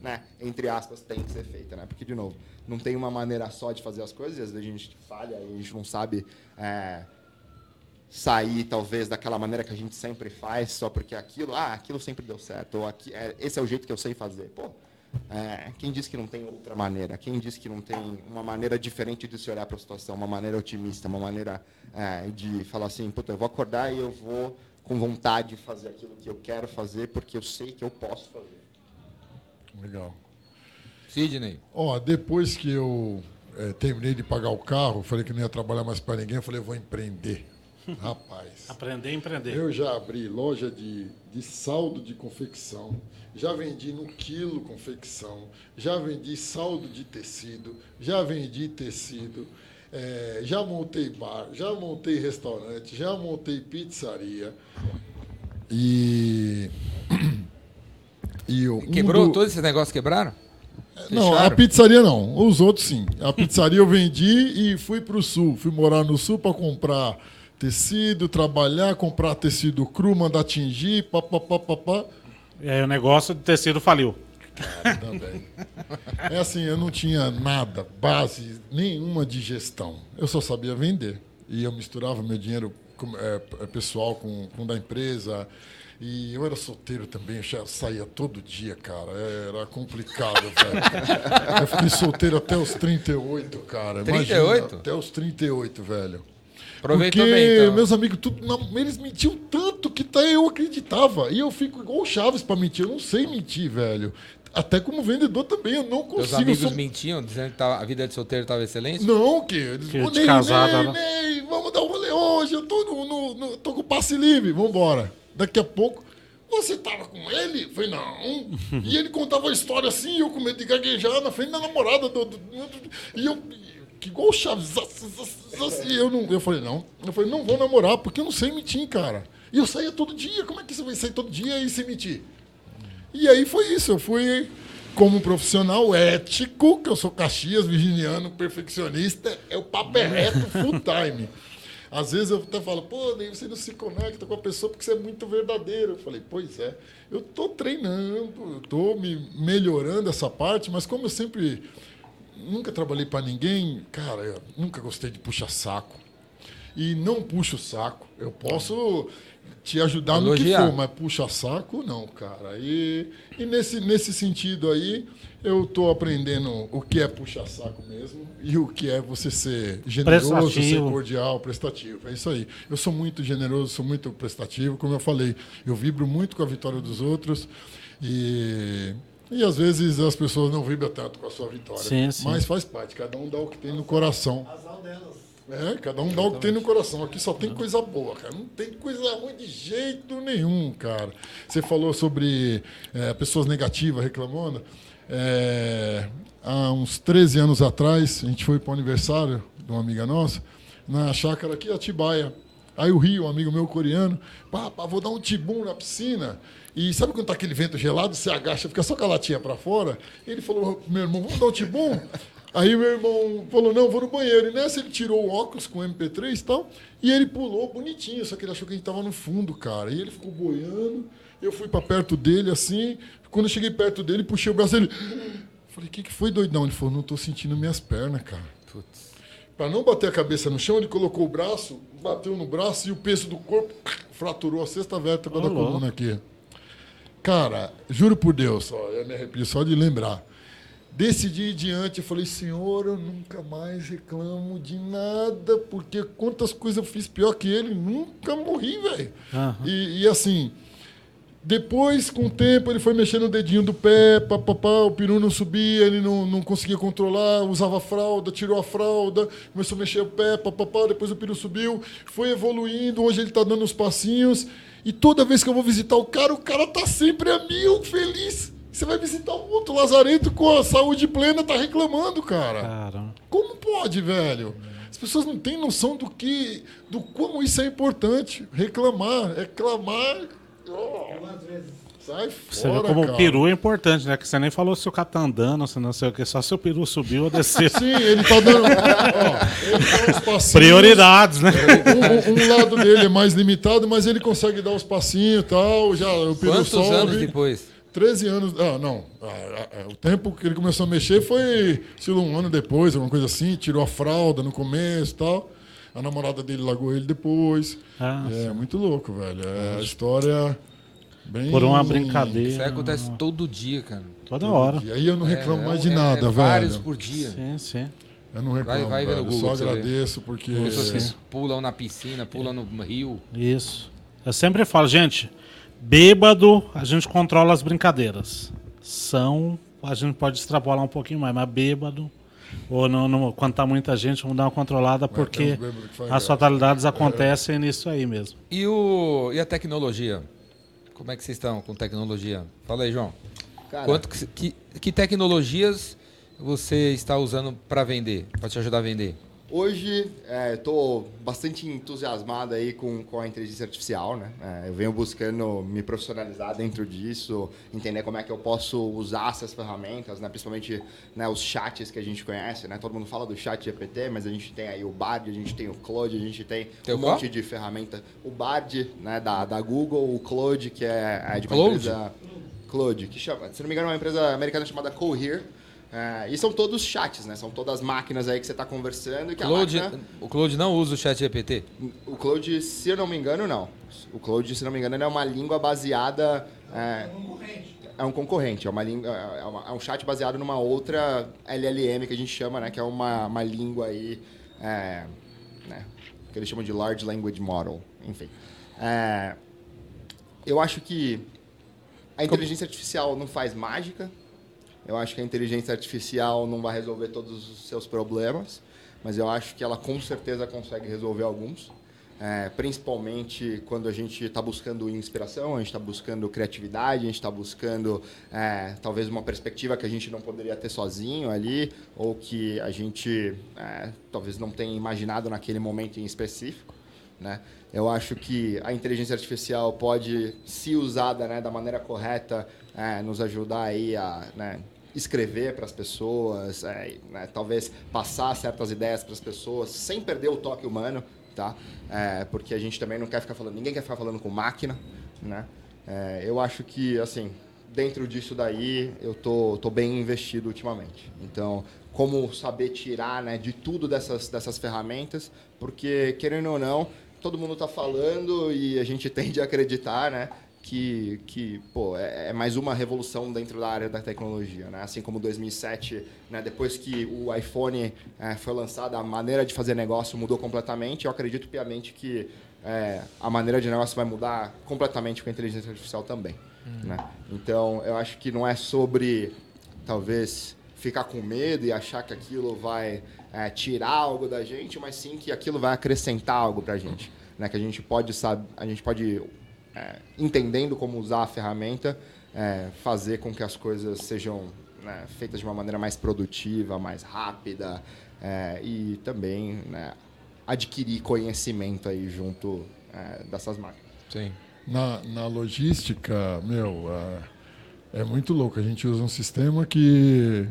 né, entre aspas, tem que ser feita, né? Porque, de novo, não tem uma maneira só de fazer as coisas, às vezes a gente falha e a gente não sabe é, sair, talvez, daquela maneira que a gente sempre faz, só porque aquilo, ah, aquilo sempre deu certo, ou aqui, é, esse é o jeito que eu sei fazer. Pô, é, quem diz que não tem outra maneira? Quem diz que não tem uma maneira diferente de se olhar para a situação, uma maneira otimista, uma maneira é, de falar assim, puta, eu vou acordar e eu vou com vontade de fazer aquilo que eu quero fazer, porque eu sei que eu posso fazer. Legal. Sidney. Ó, depois que eu é, terminei de pagar o carro, falei que não ia trabalhar mais para ninguém, eu falei, vou empreender. Rapaz. Aprender a empreender. Eu já abri loja de, de saldo de confecção, já vendi no quilo confecção, já vendi saldo de tecido, já vendi tecido, é, já montei bar, já montei restaurante, já montei pizzaria. E E um Quebrou do... todos esses negócios quebraram? Não, Fecharam? a pizzaria não. Os outros sim. A pizzaria eu vendi e fui para o sul. Fui morar no sul para comprar tecido, trabalhar, comprar tecido cru, mandar tingir, papapá. E aí o negócio de tecido faliu. Cara, também. É assim, eu não tinha nada, base nenhuma de gestão. Eu só sabia vender. E eu misturava meu dinheiro é, pessoal com, com da empresa. E eu era solteiro também, já saía todo dia, cara. Era complicado, velho. Eu fiquei solteiro até os 38, cara. 38? Imagina, até os 38, velho. Aproveitou Porque bem, então. meus amigos, tudo, não, eles mentiam tanto que até eu acreditava. E eu fico igual o Chaves para mentir. Eu não sei mentir, velho. Até como vendedor também, eu não consigo. Os amigos sou... mentiam, dizendo que a vida de solteiro estava excelente? Não, que eles que de casado, Ney, né? Ney, vamos dar um rolê hoje, eu tô, no, no, no, tô com o passe livre, vamos embora. Daqui a pouco, você estava com ele? Eu falei, não. E ele contava a história assim, eu com medo de gaguejar na frente da namorada. Do, do, do, e eu, que igual o Chaves. Assim, eu, não, eu falei, não. Eu falei, não vou namorar, porque eu não sei mentir, cara. E eu saía todo dia. Como é que você vai sair todo dia e sem mentir? E aí foi isso. Eu fui como profissional ético, que eu sou Caxias, virginiano, perfeccionista, é o papo é reto, full time. Às vezes eu até falo, pô, nem você não se conecta com a pessoa porque você é muito verdadeiro. Eu falei, pois é, eu estou treinando, eu estou me melhorando essa parte, mas como eu sempre nunca trabalhei para ninguém, cara, eu nunca gostei de puxar saco. E não puxo saco. Eu posso te ajudar Elogiar. no que for, mas puxa saco, não, cara. E, e nesse, nesse sentido aí, eu estou aprendendo o que é puxar saco mesmo e o que é você ser generoso, prestativo. ser cordial, prestativo. É isso aí. Eu sou muito generoso, sou muito prestativo. Como eu falei, eu vibro muito com a vitória dos outros. E, e às vezes as pessoas não vibram tanto com a sua vitória. Sim, sim. Mas faz parte, cada um dá o que tem no coração. É, cada um dá o que tem no coração. Aqui só tem coisa boa, cara. Não tem coisa ruim de jeito nenhum, cara. Você falou sobre é, pessoas negativas reclamando. É, há uns 13 anos atrás, a gente foi para o aniversário de uma amiga nossa, na chácara aqui, Atibaia. Aí o Rio, um amigo meu coreano, pá, pá, vou dar um tibum na piscina. E sabe quando tá aquele vento gelado, você agacha, fica só com a latinha para fora? Ele falou, meu irmão, vamos dar um tibum? Aí meu irmão falou, não, vou no banheiro. E nessa ele tirou o óculos com MP3 e tal, e ele pulou bonitinho, só que ele achou que a gente tava no fundo, cara. E ele ficou boiando, eu fui para perto dele assim, quando eu cheguei perto dele, puxei o braço dele. Falei, o que, que foi, doidão? Ele falou, não tô sentindo minhas pernas, cara. Putz. Para não bater a cabeça no chão, ele colocou o braço, bateu no braço e o peso do corpo fraturou a sexta vértebra da louco. coluna aqui. Cara, juro por Deus, ó, eu me arrepio só de lembrar. Desse dia em diante, eu falei, Senhor, eu nunca mais reclamo de nada, porque quantas coisas eu fiz pior que ele, nunca morri, velho. Aham. E, e assim, depois, com o tempo, ele foi mexendo o dedinho do pé, papapá, o peru não subia, ele não, não conseguia controlar, usava fralda, tirou a fralda, começou a mexer o pé, papapá, depois o peru subiu, foi evoluindo, hoje ele está dando uns passinhos. E toda vez que eu vou visitar o cara, o cara tá sempre a mil, feliz. Você vai visitar um outro lazarento com a saúde plena, tá reclamando, cara. Caramba. Como pode, velho? As pessoas não têm noção do que, do como isso é importante. Reclamar, é clamar. Oh, sai Você fora, vê como cara. o peru é importante, né? Que você nem falou se o cara tá andando, se não sei o que, só se o peru subiu ou desceu. Sim, ele tá dando. ó, ele dá uns passinhos. Prioridades, né? Um, um- lado dele é mais limitado, mas ele consegue dar os passinhos e tal. Já, o peru Quantos sobe. anos depois? 13 anos. Ah, não. Ah, ah, ah, o tempo que ele começou a mexer foi, sei lá, um ano depois, alguma coisa assim. Tirou a fralda no começo e tal. A namorada dele largou ele depois. Ah, é muito louco, velho. É a história bem. Por uma Isso aí brincadeira. acontece todo dia, cara. Toda hora. E aí eu não reclamo É, mais de é- nada, é Vários velho. por dia. Sim, sim. Eu não reclamo. vai no velho. Google Eu só agradeço porque. Pessoas que pulam na piscina, pulam no rio. Isso. Eu sempre falo, gente, bêbado, a gente controla as brincadeiras. São, a gente pode extrapolar um pouquinho mais, mas bêbado, ou não, não- quando tá muita gente, vamos dar uma controlada, tem porque as fatalidades acontecem nisso aí mesmo. E, o, e a tecnologia? Como é que vocês estão com tecnologia? Fala aí, João. Cara, Quanto que, que, que tecnologias você está usando para vender? Para te ajudar a vender? Hoje estou bastante entusiasmado aí com, com a inteligência artificial, né? É, eu venho buscando me profissionalizar dentro disso, entender como é que eu posso usar essas ferramentas, né? Principalmente né, os chats que a gente conhece, né? Todo mundo fala do chat GPT, mas a gente tem aí o Bard, a gente tem o Claude, a gente tem, um qual? monte de ferramenta. O Bard, né, da, da Google, o Claude, que é, é de uma Claude? empresa... Claude, que chama, se não me engano, é uma empresa americana chamada Cohere. É, e são todos chats, né? São todas máquinas aí que você está conversando e que Claude, a máquina... o Claude não usa o chat GPT? O Claude, se eu não me engano, não. O Claude, se eu não me engano, é uma língua baseada... É, é um concorrente, é, uma língua, é, uma- é um chat baseado numa outra LLM que a gente chama, né? Que é uma, uma língua aí... É, né, que eles chamam de Large Language Model, enfim. É, eu acho que a inteligência artificial não faz mágica. Eu acho que a inteligência artificial não vai resolver todos os seus problemas, mas eu acho que ela com certeza consegue resolver alguns. É, principalmente quando a gente está buscando inspiração, a gente está buscando criatividade, a gente está buscando é, talvez uma perspectiva que a gente não poderia ter sozinho ali, ou que a gente é, talvez não tenha imaginado naquele momento em específico. Né? Eu acho que a inteligência artificial pode, se usada né, da maneira correta, é, nos ajudar aí a né, escrever para as pessoas, é, né, talvez passar certas ideias para as pessoas sem perder o toque humano, tá? É, porque a gente também não quer ficar falando, ninguém quer ficar falando com máquina, né? É, eu acho que assim dentro disso daí eu tô, tô bem investido ultimamente. Então, como saber tirar né, de tudo dessas, dessas ferramentas, porque, querendo ou não, todo mundo está falando e a gente tende a acreditar né, que, que pô, é, é mais uma revolução dentro da área da tecnologia. Né? Assim como 2007, né, depois que o iPhone eh, foi lançado, a maneira de fazer negócio mudou completamente. Eu acredito piamente que eh, a maneira de negócio vai mudar completamente com a inteligência artificial também. Né? Então, eu acho que não é sobre, talvez, ficar com medo e achar que aquilo vai é, tirar algo da gente, mas sim que aquilo vai acrescentar algo para a gente. Né? Que a gente pode, saber, a gente pode é, entendendo como usar a ferramenta, é, fazer com que as coisas sejam né, feitas de uma maneira mais produtiva, mais rápida é, e também né, adquirir conhecimento aí junto é, dessas marcas. Sim. Na, na logística, meu, é, é muito louco. A gente usa um sistema que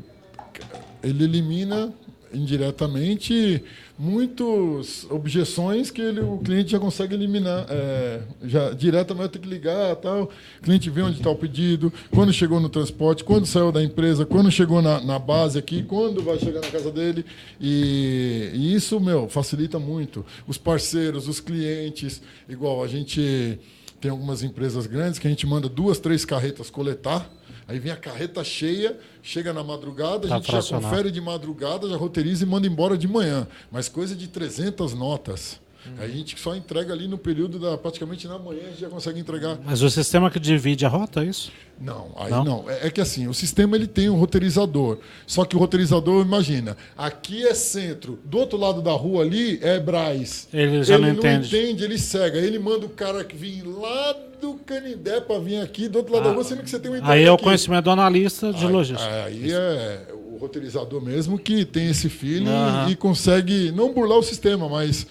ele elimina indiretamente muitas objeções que ele, o cliente já consegue eliminar. É, já diretamente tem que ligar, tal. O cliente vê onde está o pedido, quando chegou no transporte, quando saiu da empresa, quando chegou na, na base aqui, quando vai chegar na casa dele. E, e isso, meu, facilita muito. Os parceiros, os clientes, igual a gente tem algumas empresas grandes que a gente manda duas, três carretas coletar. Aí vem a carreta cheia, chega na madrugada, tá a gente já confere de madrugada, já roteiriza e manda embora de manhã. Mas coisa de 300 notas. Hum. A gente só entrega ali no período da praticamente na manhã a gente já consegue entregar. Mas o sistema que divide a rota é isso? Não, aí não. não. É, é, que assim, o sistema ele tem um roteirizador. Só que o roteirizador, imagina, aqui é centro, do outro lado da rua ali é Braz. Ele já ele não, entende. não entende, ele cega. Ele manda o cara que vem lá do Canindé para vir aqui do outro lado ah, da rua, sendo que você tem uma ideia. Aí é o conhecimento do analista de aí, logística. Aí é o roteirizador mesmo que tem esse feeling e consegue não burlar o sistema, mas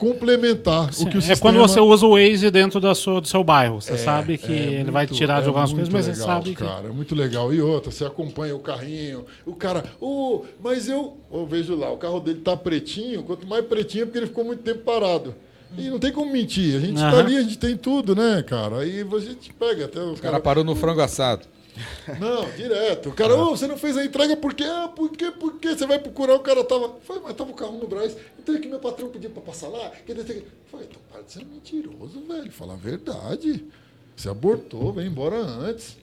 complementar Sim, o que o é sistema... É quando você usa o Waze dentro da sua, do seu bairro. Você é, sabe que é ele muito, vai tirar de é algumas coisas, mas legal, você sabe que... cara, é muito legal. E outra, você acompanha o carrinho, o cara... Oh, mas eu... eu vejo lá, o carro dele tá pretinho, quanto mais pretinho é porque ele ficou muito tempo parado. E não tem como mentir. A gente uhum. tá ali, a gente tem tudo, né, cara? Aí a gente pega até... O cara, cara parou no frango assado. Não, direto. O cara, oh, você não fez a entrega por quê? Ah, por quê? Por quê? Você vai procurar, o cara tava. Foi, mas tava o carro no Braz. Então é que meu patrão pediu pra passar lá. Que Falei, então para de ser mentiroso, velho. Fala a verdade. Você abortou, vem embora antes.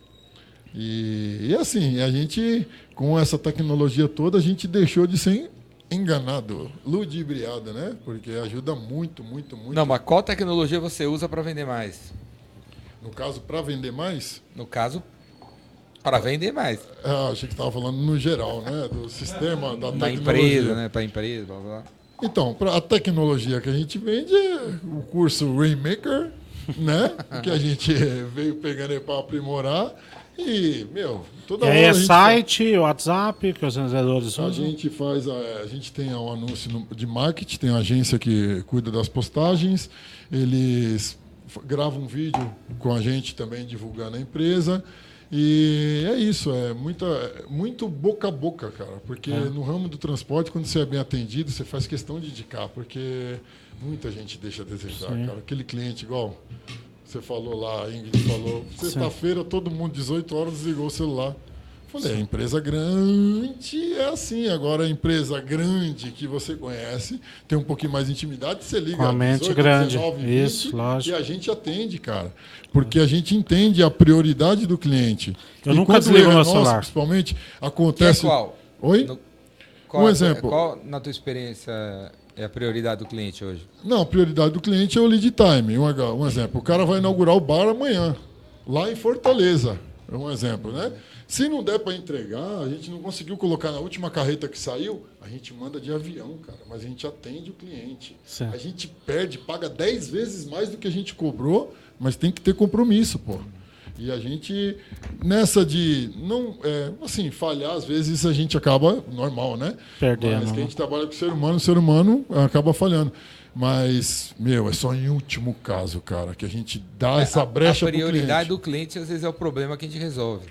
E, e assim, a gente, com essa tecnologia toda, a gente deixou de ser enganado, ludibriado, né? Porque ajuda muito, muito, muito. Não, mas qual tecnologia você usa para vender mais? No caso, para vender mais? No caso, para vender mais. É, achei que estava falando no geral, né? Do sistema, da Na empresa, né? Para a empresa, blá, blá. Então, para a tecnologia que a gente vende é o curso Rainmaker, né? que a gente veio pegando para aprimorar. E, meu, toda e hora. é site, faz... WhatsApp, que os vendedores usam? A gente faz. A, a gente tem um anúncio de marketing, tem uma agência que cuida das postagens. Eles gravam um vídeo com a gente também divulgando a empresa. E é isso, é muita, muito boca a boca, cara. Porque é. no ramo do transporte, quando você é bem atendido, você faz questão de indicar, porque muita gente deixa a desejar, Sim. cara. Aquele cliente, igual você falou lá, a Ingrid falou, sexta-feira todo mundo, 18 horas, desligou o celular. Falei, a empresa grande é assim. Agora, a empresa grande que você conhece, tem um pouquinho mais de intimidade, você liga Com a mente 18, grande. 19, 20, Isso, lógico. E a gente atende, cara. Porque a gente entende a prioridade do cliente. Eu e nunca desligo meu celular. Principalmente, acontece... Que é qual? Oi? No... Qual um exemplo. Qual, na tua experiência, é a prioridade do cliente hoje? Não, a prioridade do cliente é o lead time. Um, um exemplo, o cara vai inaugurar o bar amanhã, lá em Fortaleza. É um exemplo, né? Se não der para entregar, a gente não conseguiu colocar na última carreta que saiu, a gente manda de avião, cara. Mas a gente atende o cliente. Certo. A gente perde, paga 10 vezes mais do que a gente cobrou, mas tem que ter compromisso, pô. E a gente, nessa de não, é, assim, falhar, às vezes a gente acaba, normal, né? Perdendo. Mas que a gente trabalha com o ser humano, o ser humano acaba falhando. Mas, meu, é só em último caso, cara, que a gente dá é, essa brecha A prioridade do cliente, às vezes, é o problema que a gente resolve.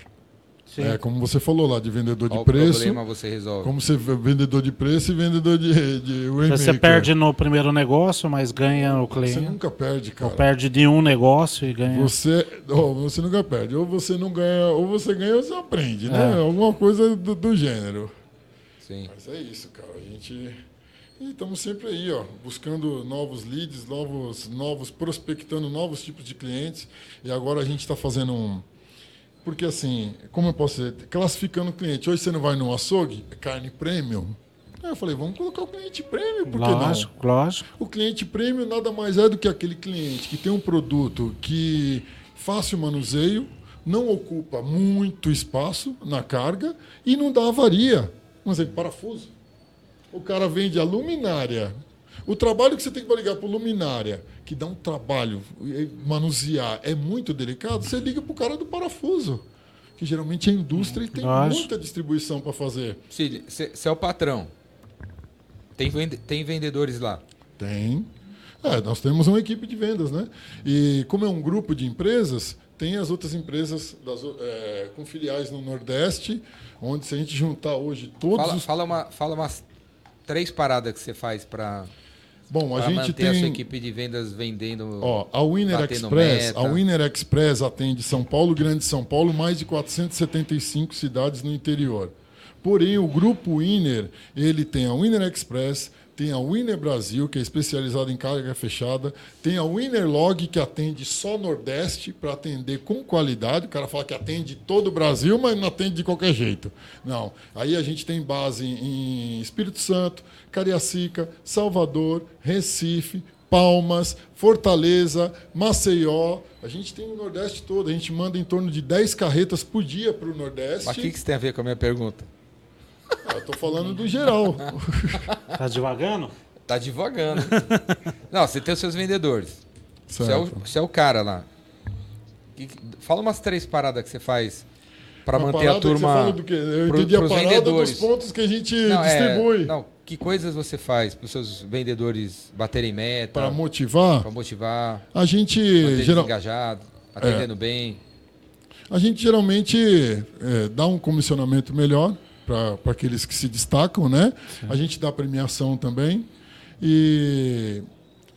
Sim. É, como você falou lá, de vendedor Qual de preço. problema você resolve? Como você vendedor de preço e vendedor de, de Você perde no primeiro negócio, mas ganha o cliente. Você nunca perde, cara. Ou perde de um negócio e ganha. Você, oh, você nunca perde. Ou você não ganha, ou você ganha ou você aprende, né? É. Alguma coisa do, do gênero. Sim. Mas é isso, cara. A gente. E estamos sempre aí, ó, buscando novos leads, novos, novos, prospectando novos tipos de clientes. E agora a gente está fazendo um. Porque assim, como eu posso dizer, classificando o cliente. Hoje você não vai no açougue, é carne premium. Aí eu falei, vamos colocar o cliente premium, por que lógico, não? Lógico. O cliente premium nada mais é do que aquele cliente que tem um produto que fácil manuseio, não ocupa muito espaço na carga e não dá avaria. Um exemplo, parafuso. O cara vende a luminária. O trabalho que você tem que ligar para luminária, que dá um trabalho, manusear, é muito delicado, você liga para o cara do parafuso. Que geralmente é indústria e tem Lógico. muita distribuição para fazer. Cid, você é o patrão. Tem, vende- tem vendedores lá. Tem. É, nós temos uma equipe de vendas, né? E como é um grupo de empresas, tem as outras empresas das é, com filiais no Nordeste, onde se a gente juntar hoje todos Fala, os. fala, uma, fala umas três paradas que você faz para Bom, a gente tem. a sua equipe de vendas vendendo. Ó, a Winner Express, meta. a Winner Express atende São Paulo, Grande São Paulo, mais de 475 cidades no interior. Porém, o grupo Winner, ele tem a Winner Express, tem a Winner Brasil, que é especializada em carga fechada, tem a Winner Log, que atende só Nordeste, para atender com qualidade. O cara fala que atende todo o Brasil, mas não atende de qualquer jeito. Não. Aí a gente tem base em Espírito Santo, Cariacica, Salvador, Recife, Palmas, Fortaleza, Maceió. A gente tem o Nordeste todo. A gente manda em torno de 10 carretas por dia para o Nordeste. Mas o que, que isso tem a ver com a minha pergunta? Ah, eu tô falando do geral. Tá devagando? Tá divagando. Não, você tem os seus vendedores. Você é, o, você é o cara lá. Que- fala umas três paradas que você faz para manter a que você turma. fala do quê? Eu pro- entendi a parada vendedores. dos pontos que a gente Não, é- distribui. não, que coisas você faz para os seus vendedores baterem meta, Para motivar, para motivar, a gente, geral, engajados, atendendo bem. a gente geralmente é, dá um comissionamento melhor para aqueles que se destacam, né? A gente dá premiação também. E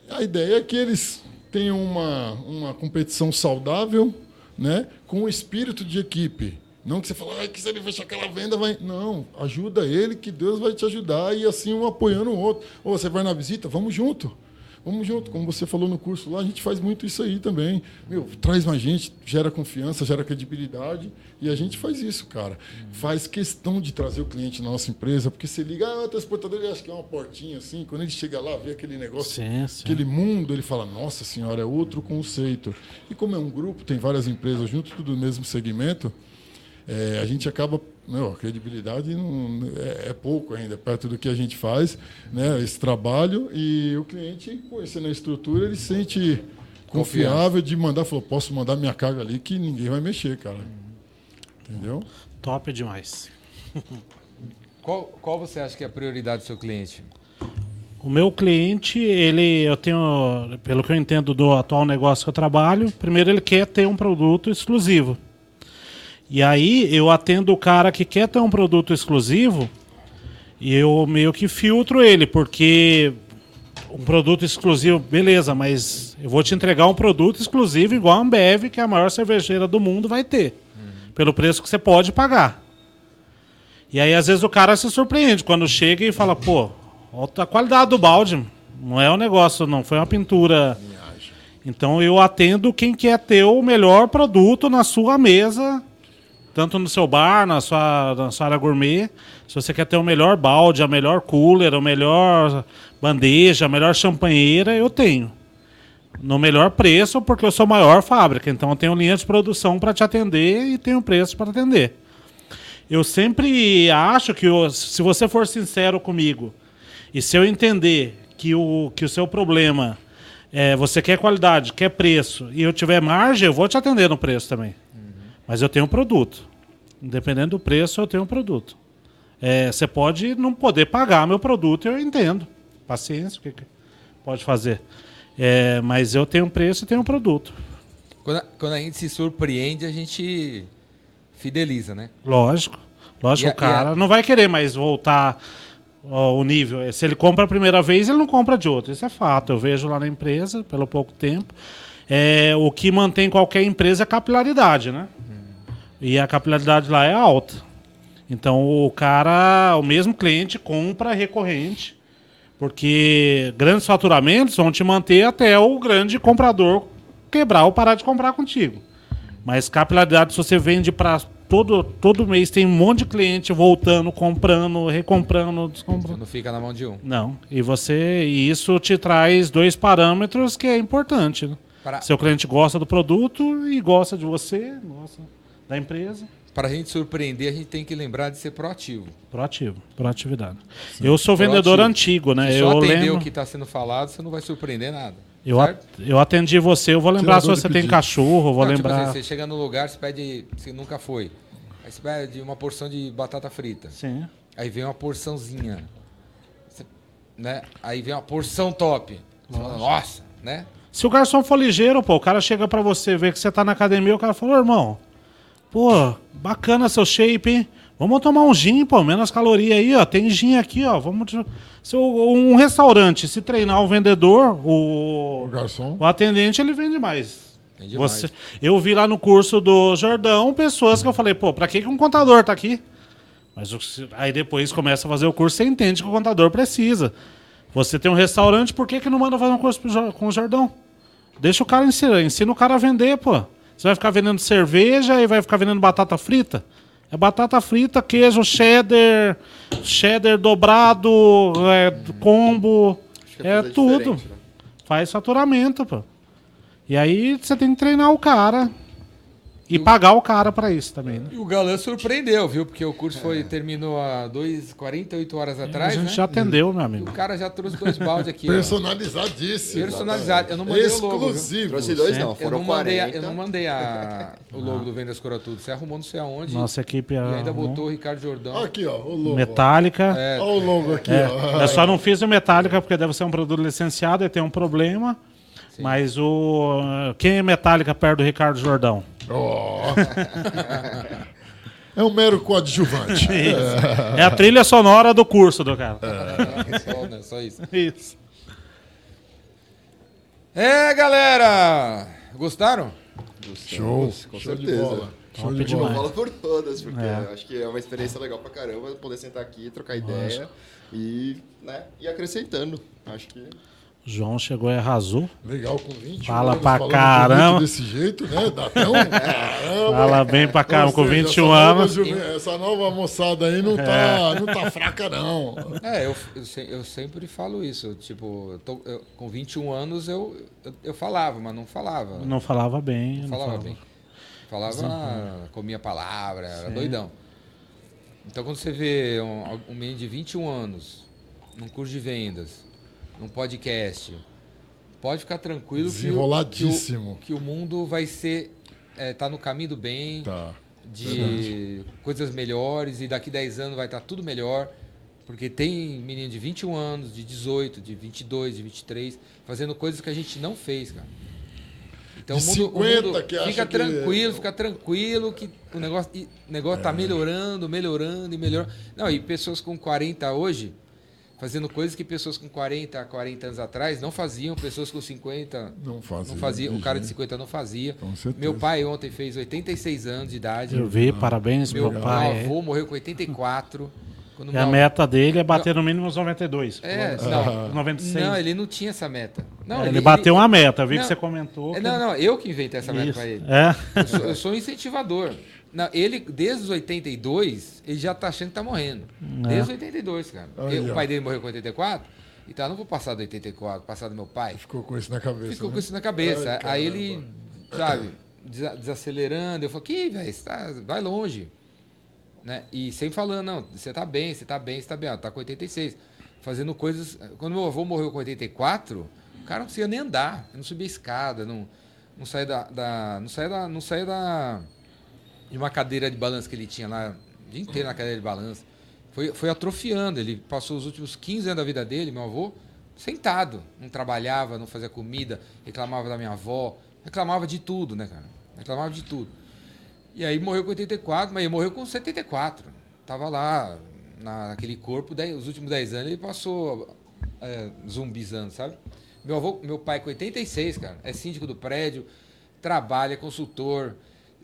a ideia é que eles tenham uma, uma competição saudável, né? Com o espírito de equipe. Não que você fala, ah, que se ele fechar aquela venda, vai. Não, ajuda ele, que Deus vai te ajudar, e assim um apoiando o outro. Ou você vai na visita, vamos junto. Vamos junto, como você falou no curso lá, a gente faz muito isso aí também. Meu, traz mais gente, gera confiança, gera credibilidade, e a gente faz isso, cara. Faz questão de trazer o cliente na nossa empresa, porque você liga, ah, o transportador, ele acha que é uma portinha assim, quando ele chega lá, vê aquele negócio, Sim, sim. aquele mundo, ele fala, nossa senhora, é outro conceito. E como é um grupo, tem várias empresas junto, tudo no mesmo segmento, é, a gente acaba, meu, a credibilidade não, é, é pouco ainda, perto do que a gente faz, né, esse trabalho, e o cliente, conhecendo a estrutura, ele se sente confiável de mandar, falou, posso mandar minha carga ali que ninguém vai mexer, cara. Entendeu? Top demais. Qual, qual você acha que é a prioridade do seu cliente? O meu cliente, ele, eu tenho, pelo que eu entendo do atual negócio que eu trabalho, primeiro ele quer ter um produto exclusivo. E aí eu atendo o cara que quer ter um produto exclusivo e eu meio que filtro ele, porque um produto exclusivo, beleza, mas eu vou te entregar um produto exclusivo igual a Ambev, que é a maior cervejeira do mundo, vai ter. Pelo preço que você pode pagar. E aí, às vezes, o cara se surpreende quando chega e fala, pô, a qualidade do balde. Não é um negócio, não. Foi uma pintura. Então eu atendo quem quer ter o melhor produto na sua mesa, tanto no seu bar, na sua, na sua área gourmet. Se você quer ter o melhor balde, a melhor cooler, a melhor bandeja, a melhor champanheira, eu tenho. No melhor preço, porque eu sou maior fábrica. Então eu tenho linha de produção para te atender e tenho preço para atender. Eu sempre acho que o- se você for sincero comigo e se eu entender que o, que o seu problema é você quer qualidade, quer preço e eu tiver margem, eu vou te atender no preço também. Mas eu tenho um produto. Independente do preço, eu tenho um produto. É, você pode não poder pagar meu produto, eu entendo. Paciência, o que, que pode fazer? É, mas eu tenho um preço e tenho um produto. Quando a, quando a gente se surpreende, a gente fideliza, né? Lógico. Lógico, E a- o cara não vai querer mais voltar ó, o nível. Se ele compra a primeira vez, ele não compra de outra. Isso é fato. Eu vejo lá na empresa, pelo pouco tempo. É, o que mantém qualquer empresa é a capilaridade, né? E a capilaridade lá é alta. Então o cara, o mesmo cliente compra recorrente, porque grandes faturamentos vão te manter até o grande comprador quebrar ou parar de comprar contigo. Mas capilaridade, se você vende para todo, todo mês, tem um monte de cliente voltando, comprando, recomprando, Você descomprando. não fica na mão de um. Não. E você. E isso te traz dois parâmetros que é importante. Né? Para- Seu cliente gosta do produto e gosta de você. Nossa. Da empresa. Para a gente surpreender, a gente tem que lembrar de ser proativo. Proativo, proatividade. Eu sou vendedor Proativo. antigo, né? Se eu só atender lembro. o que está sendo falado, você não vai surpreender nada. Eu, certo? eu atendi você, eu vou lembrar Tirador se você tem cachorro, eu vou Não, tipo lembrar. assim, você chega no lugar, você pede, você nunca foi. Aí você pede uma porção de batata frita. Sim. Aí vem uma porçãozinha. Você- né? Aí vem uma porção top. Você fala, Nossa, né? Se o garçom for ligeiro, pô, o cara chega pra você ver que você tá na academia, o cara fala, "Ô, irmão, pô, bacana seu shape, hein? Vamos tomar um gin, pô, menos caloria aí, ó. Tem gin aqui, ó. Vamos. Se um restaurante, se treinar o vendedor, O o, garçom. o atendente, ele vende mais. Vende mais. Você, eu vi lá no curso do Jordão pessoas que eu falei, pô, pra que, que um contador tá aqui? Mas aí depois começa a fazer o curso, você entende que o contador precisa. Você tem um restaurante, por que, que não manda fazer um curso com o Jordão? Deixa o cara ensinar, ensina o cara a vender, pô. Você vai ficar vendendo cerveja e vai ficar vendendo batata frita? É batata frita, queijo, cheddar, cheddar dobrado, é, combo, é tudo. né? Faz faturamento, pô. E aí você tem que treinar o cara. E pagar o cara pra isso também, né? E o Galã surpreendeu, viu? Porque o curso foi, terminou há dois, 48 horas atrás, a gente né? já atendeu, meu E amigo. o cara já trouxe dois baldes aqui. Personalizadíssimo. Personalizado. Eu não mandei o logo? Exclusivo. Trouxe dois, não. Eu Foram não mandei, a- 40. eu não mandei a- o logo do Vendas Cura Tudo. Você arrumou não sei aonde. Nossa equipe e ainda arrumou. botou o Ricardo Jordão. Aqui, ó, o logo. Metálica. É, Olha o logo aqui, É, ó. eu só não fiz o Metálica porque deve ser um produto licenciado e tem um problema. Mas o. Quem é Metálica perto do Ricardo Jordão? Ó. É um mero coadjuvante. É a trilha sonora do curso do cara. só, né? Só isso. Isso. É, galera! Gostaram? Show. Com Show de certeza. bola. Show de bola. falo por todas, porque É. acho que é uma experiência legal pra caramba poder sentar aqui, trocar ideia e, né, ir acrescentando. Acho que João chegou e arrasou. Legal, com 20 Fala anos, pra falando caramba. desse jeito, né? Dá até um caramba. Fala bem pra caramba, com seja, 21 essa nova anos. juve- essa nova moçada aí não tá, não tá fraca, não. É, eu, eu, eu sempre falo isso. Tipo, eu tô- eu- com 21 anos eu, eu, eu falava, mas não falava. Não falava bem. Não não falava falava. bem. Falava, comia palavra, era doidão. Então quando você vê um, um menino de 21 anos, num curso de vendas, num podcast, pode ficar tranquilo que o-. Que o, que o mundo vai ser. É, tá no caminho do bem, Tá. de coisas melhores, e daqui 10 anos vai estar tudo melhor. Porque tem menino de 21 anos, de 18, de 22, de 23, fazendo coisas que a gente não fez, cara. Então De o mundo, o 50 mundo que fica que- tranquilo, fica tranquilo que o negócio, o negócio É. tá melhorando, melhorando e melhorando. Não, e pessoas com 40 hoje fazendo coisas que pessoas com 40, 40 anos atrás não faziam, pessoas com 50 Não fazia. não fazia, o cara de jeito. 50 não fazia. Com certeza. Meu pai ontem fez 86 anos de idade. Eu vi, parabéns, Meu, meu, meu pai. avô morreu com 84. Quando E a meta dele é bater no mínimo uns 92. É, não. 96. Não, ele não tinha essa meta. Não, É, ele, bateu uma meta, eu vi Não. que você comentou. É, que- Não, não, eu que inventei essa meta pra ele. É. Eu sou, eu sou um incentivador. Não, ele, desde os 82, ele já tá achando que tá morrendo. Desde os 82, cara. Aí, Eu- o pai dele morreu com 84. E tá, não vou passar do 84, passar do meu pai. Ficou com isso na cabeça. Ficou né? com isso na cabeça. Ai, Aí ele, sabe, desa- desacelerando. Eu falei, que, velho, você tá, vai longe. Né? E sempre falando, não, você tá bem, você tá bem, você tá bem. Ó, tá com 86. Fazendo coisas. Quando meu avô morreu com 84, o cara não conseguia nem andar. Não subia escada, não, não saía da, da- Não saía da. Não saía da. De uma cadeira de balanço que ele tinha lá, o dia inteiro na cadeira de balanço. Foi, foi atrofiando. Ele passou os últimos 15 anos da vida dele, meu avô, sentado. Não trabalhava, não fazia comida, reclamava da minha avó, reclamava de tudo, né, cara? Reclamava de tudo. E aí morreu com 84, mas ele morreu com 74. Tava lá, na- naquele corpo, dez- os últimos 10 anos ele passou é, zumbizando, sabe? Meu avô, meu pai com 86, cara, é síndico do prédio, trabalha, é consultor,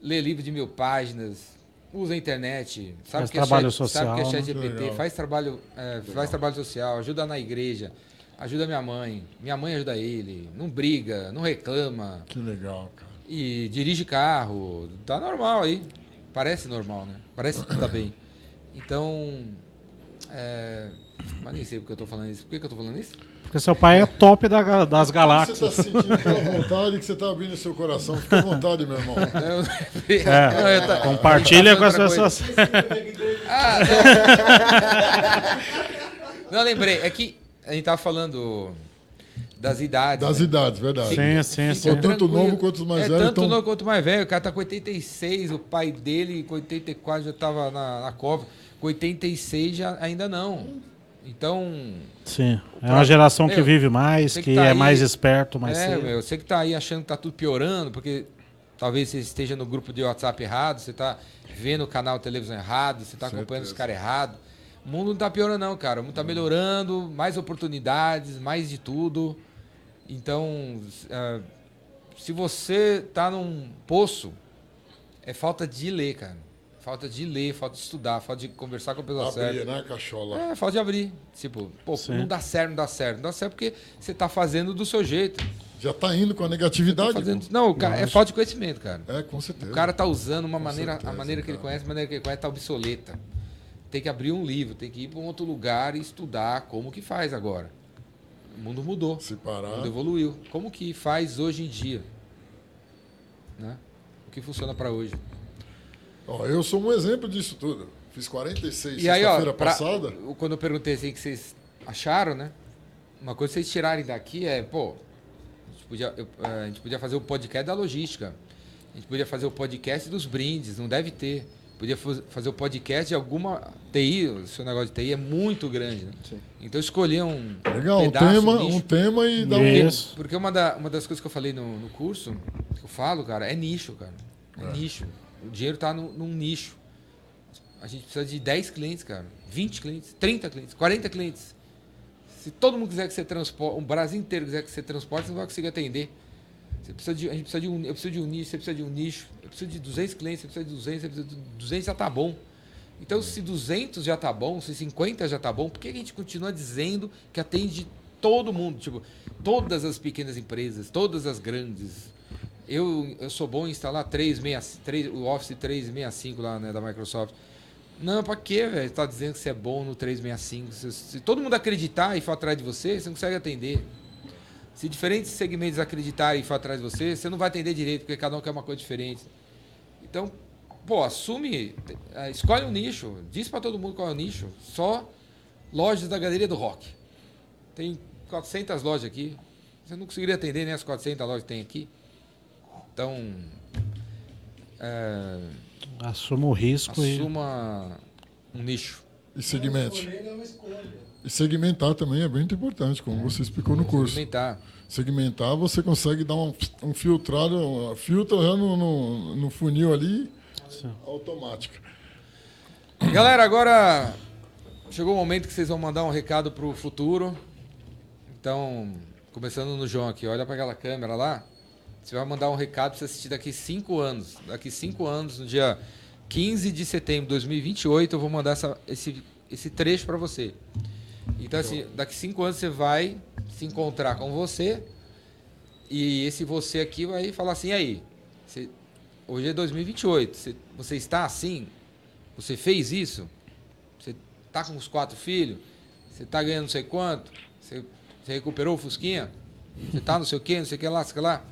lê livro de mil páginas, usa a internet, sabe Faz que é trabalho chat, sabe que é social, chat né? GPT, Legal. faz trabalho, é, faz trabalho social, ajuda na igreja, ajuda minha mãe, minha mãe ajuda ele, não briga, não reclama, Que legal, cara. e dirige carro, tá normal aí. Parece normal, né? Parece que tá bem. Então, é... mas nem sei porque eu tô falando isso. Por que, que eu tô falando isso? Porque seu pai é top da- das Você galáxias. está sentindo aquela vontade que você está abrindo seu coração. Fica à vontade, meu irmão. É, tá- compartilha com as pessoas. Ah, não. não, lembrei. É que a gente tava falando das idades. Das né? idades, verdade. Sim, sim, sim. Tanto tranquilo. novo quanto os mais é, velhos. Tanto então- novo quanto mais velho. O cara tá com 86, o pai dele com 84 já tava na, na cova. Com 86 já, ainda não. Então, Sim. É uma geração que Meu, vive mais, que, que tá é aí- mais esperto, mais é, cedo. meu, você que tá aí achando que tá tudo piorando, porque talvez você esteja no grupo de WhatsApp errado, você tá vendo o canal de televisão errado, você tá acompanhando os caras errado. O mundo não tá piorando não, cara. O mundo tá melhorando, mais oportunidades, mais de tudo. Então, ah, se você tá num poço, é falta de ler, cara. Falta de ler, falta de estudar, falta de conversar com a pessoa certa. Abrir, né, cachola? É, falta de abrir. Tipo, pô, Sim. não dá certo, não dá certo. Não dá certo porque você tá fazendo do seu jeito. Já tá indo com a negatividade. Tá fazendo-. Não, o cara, é falta de conhecimento, cara. É, com certeza. O cara tá usando uma maneira, certeza, a maneira que ele cara. conhece, a maneira que ele conhece tá obsoleta. Tem que abrir um livro, tem que ir para um outro lugar e estudar como que faz agora. O mundo mudou, Se o parar. mundo evoluiu. Como que faz hoje em dia? Né? O que funciona para hoje? Ó, eu sou um exemplo disso tudo. Fiz 46 E aí, ó, sexta-feira passada. quando eu perguntei assim que vocês acharam, né? Uma coisa que vocês tirarem daqui é, pô, a gente podia, eu- eh, a gente podia fazer o podcast da logística. A gente podia fazer o podcast dos brindes, não deve ter. Podia faz- fazer o podcast de alguma TI, o seu negócio de TI é muito grande, né? Então escolher um Legal, um pedaço, tema, nicho. um tema e dar um. Isso. Porque uma, da- uma das coisas que eu falei no, no curso, que eu falo, cara, é nicho, cara. É, nicho. O dinheiro tá no- num nicho. A gente precisa de 10 clientes, cara. 20 clientes, 30 clientes, 40 clientes. Se todo mundo quiser que você transporte, o Brasil inteiro quiser que você transporte, você não vai conseguir atender. Você precisa de, a gente precisa de um, eu preciso de um nicho, você precisa de um nicho. Eu preciso de 200 clientes, você precisa de 200, você precisa de 200 já tá bom. Então, se 200 já tá bom, se 50 já tá bom, por que a gente continua dizendo que atende todo mundo? Tipo, todas as pequenas empresas, todas as grandes. Eu, eu sou bom em instalar 363, o Office 365 lá né, da Microsoft. Não, pra quê, velho? Tá dizendo que você é bom no 365. Se, se todo mundo acreditar e for atrás de você, você não consegue atender. Se diferentes segmentos acreditarem e for atrás de você, você não vai atender direito, porque cada um quer uma coisa diferente. Então, pô, assume, eh, escolhe um nicho, diz pra todo mundo qual é o nicho. Só lojas da Galeria do Rock. Tem 400 lojas aqui. Você não conseguiria atender nem as 400 lojas que tem aqui. Então, é, Assuma o risco e. assuma um nicho. E segmente. E segmentar também é muito importante, como você explicou no curso. Segmentar. Segmentar, você consegue dar um, um filtrado, um, filtra já no, no, no funil ali, automática. Galera, agora chegou o momento que vocês vão mandar um recado pro futuro. Então, começando no João aqui, olha para aquela câmera lá. Você vai mandar um recado para você assistir daqui cinco anos. Daqui cinco anos, no dia 15 de setembro de 2028, eu vou mandar essa- esse, esse trecho para você. Então, assim, daqui cinco anos você vai se encontrar com você e esse você aqui vai falar assim, "E aí, você- hoje é 2028, você, você está assim? Você fez isso? Você tá com os quatro filhos? Você tá ganhando não sei quanto? Você, você recuperou o Fusquinha? Você tá não sei o quê, não sei o que lá, não sei o que lá?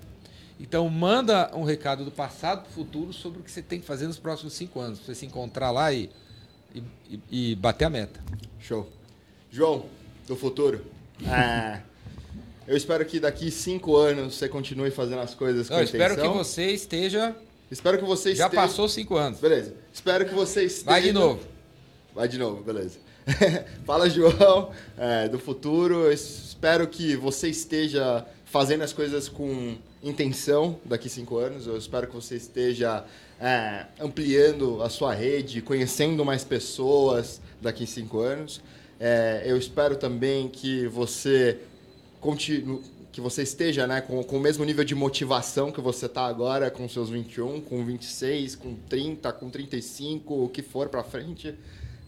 Então manda um recado do passado para o futuro sobre o que você tem que fazer nos próximos cinco anos, para você se encontrar lá e, e, e- bater a meta. Show. João, do futuro. É, eu espero que daqui cinco anos você continue fazendo as coisas com Eu espero que você esteja. Espero que você Já esteja... passou cinco anos. Beleza. Espero que você esteja... Vai de novo. Vai de novo, beleza. Fala, João, é, do futuro. Eu espero que você esteja fazendo as coisas com intenção daqui cinco anos. Eu espero que você esteja é, ampliando a sua rede, conhecendo mais pessoas daqui cinco anos. É, eu espero também que você continue que você esteja né, com, com o mesmo nível de motivação que você está agora com seus 21, com 26, com 30, com 35, o que for para frente.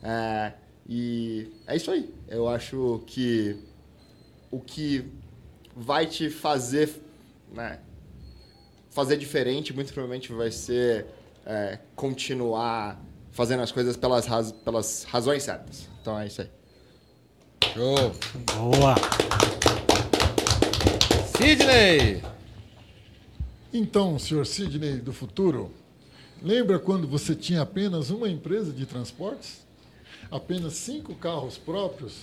É, e é isso aí. Eu acho que o que vai te fazer né, fazer diferente, muito provavelmente vai ser é, continuar fazendo as coisas pelas, raz- pelas razões certas. Então é isso aí. Show. Boa. Sidney! Então, senhor Sidney do futuro, lembra quando você tinha apenas uma empresa de transportes? Apenas cinco carros próprios?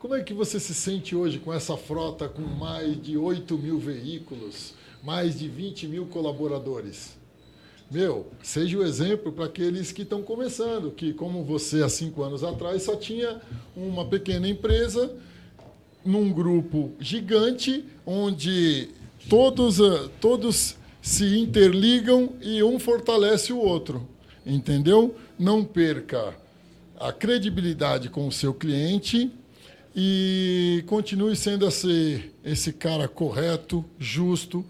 Como é que você se sente hoje com essa frota com mais de 8 mil veículos, mais de 20 mil colaboradores? Meu, seja o exemplo para aqueles que estão começando, que como você há cinco anos atrás só tinha uma pequena empresa num grupo gigante onde todos, eh, todos se interligam e um fortalece o outro. Entendeu? Não perca a credibilidade com o seu cliente e continue sendo esse, esse cara correto, justo,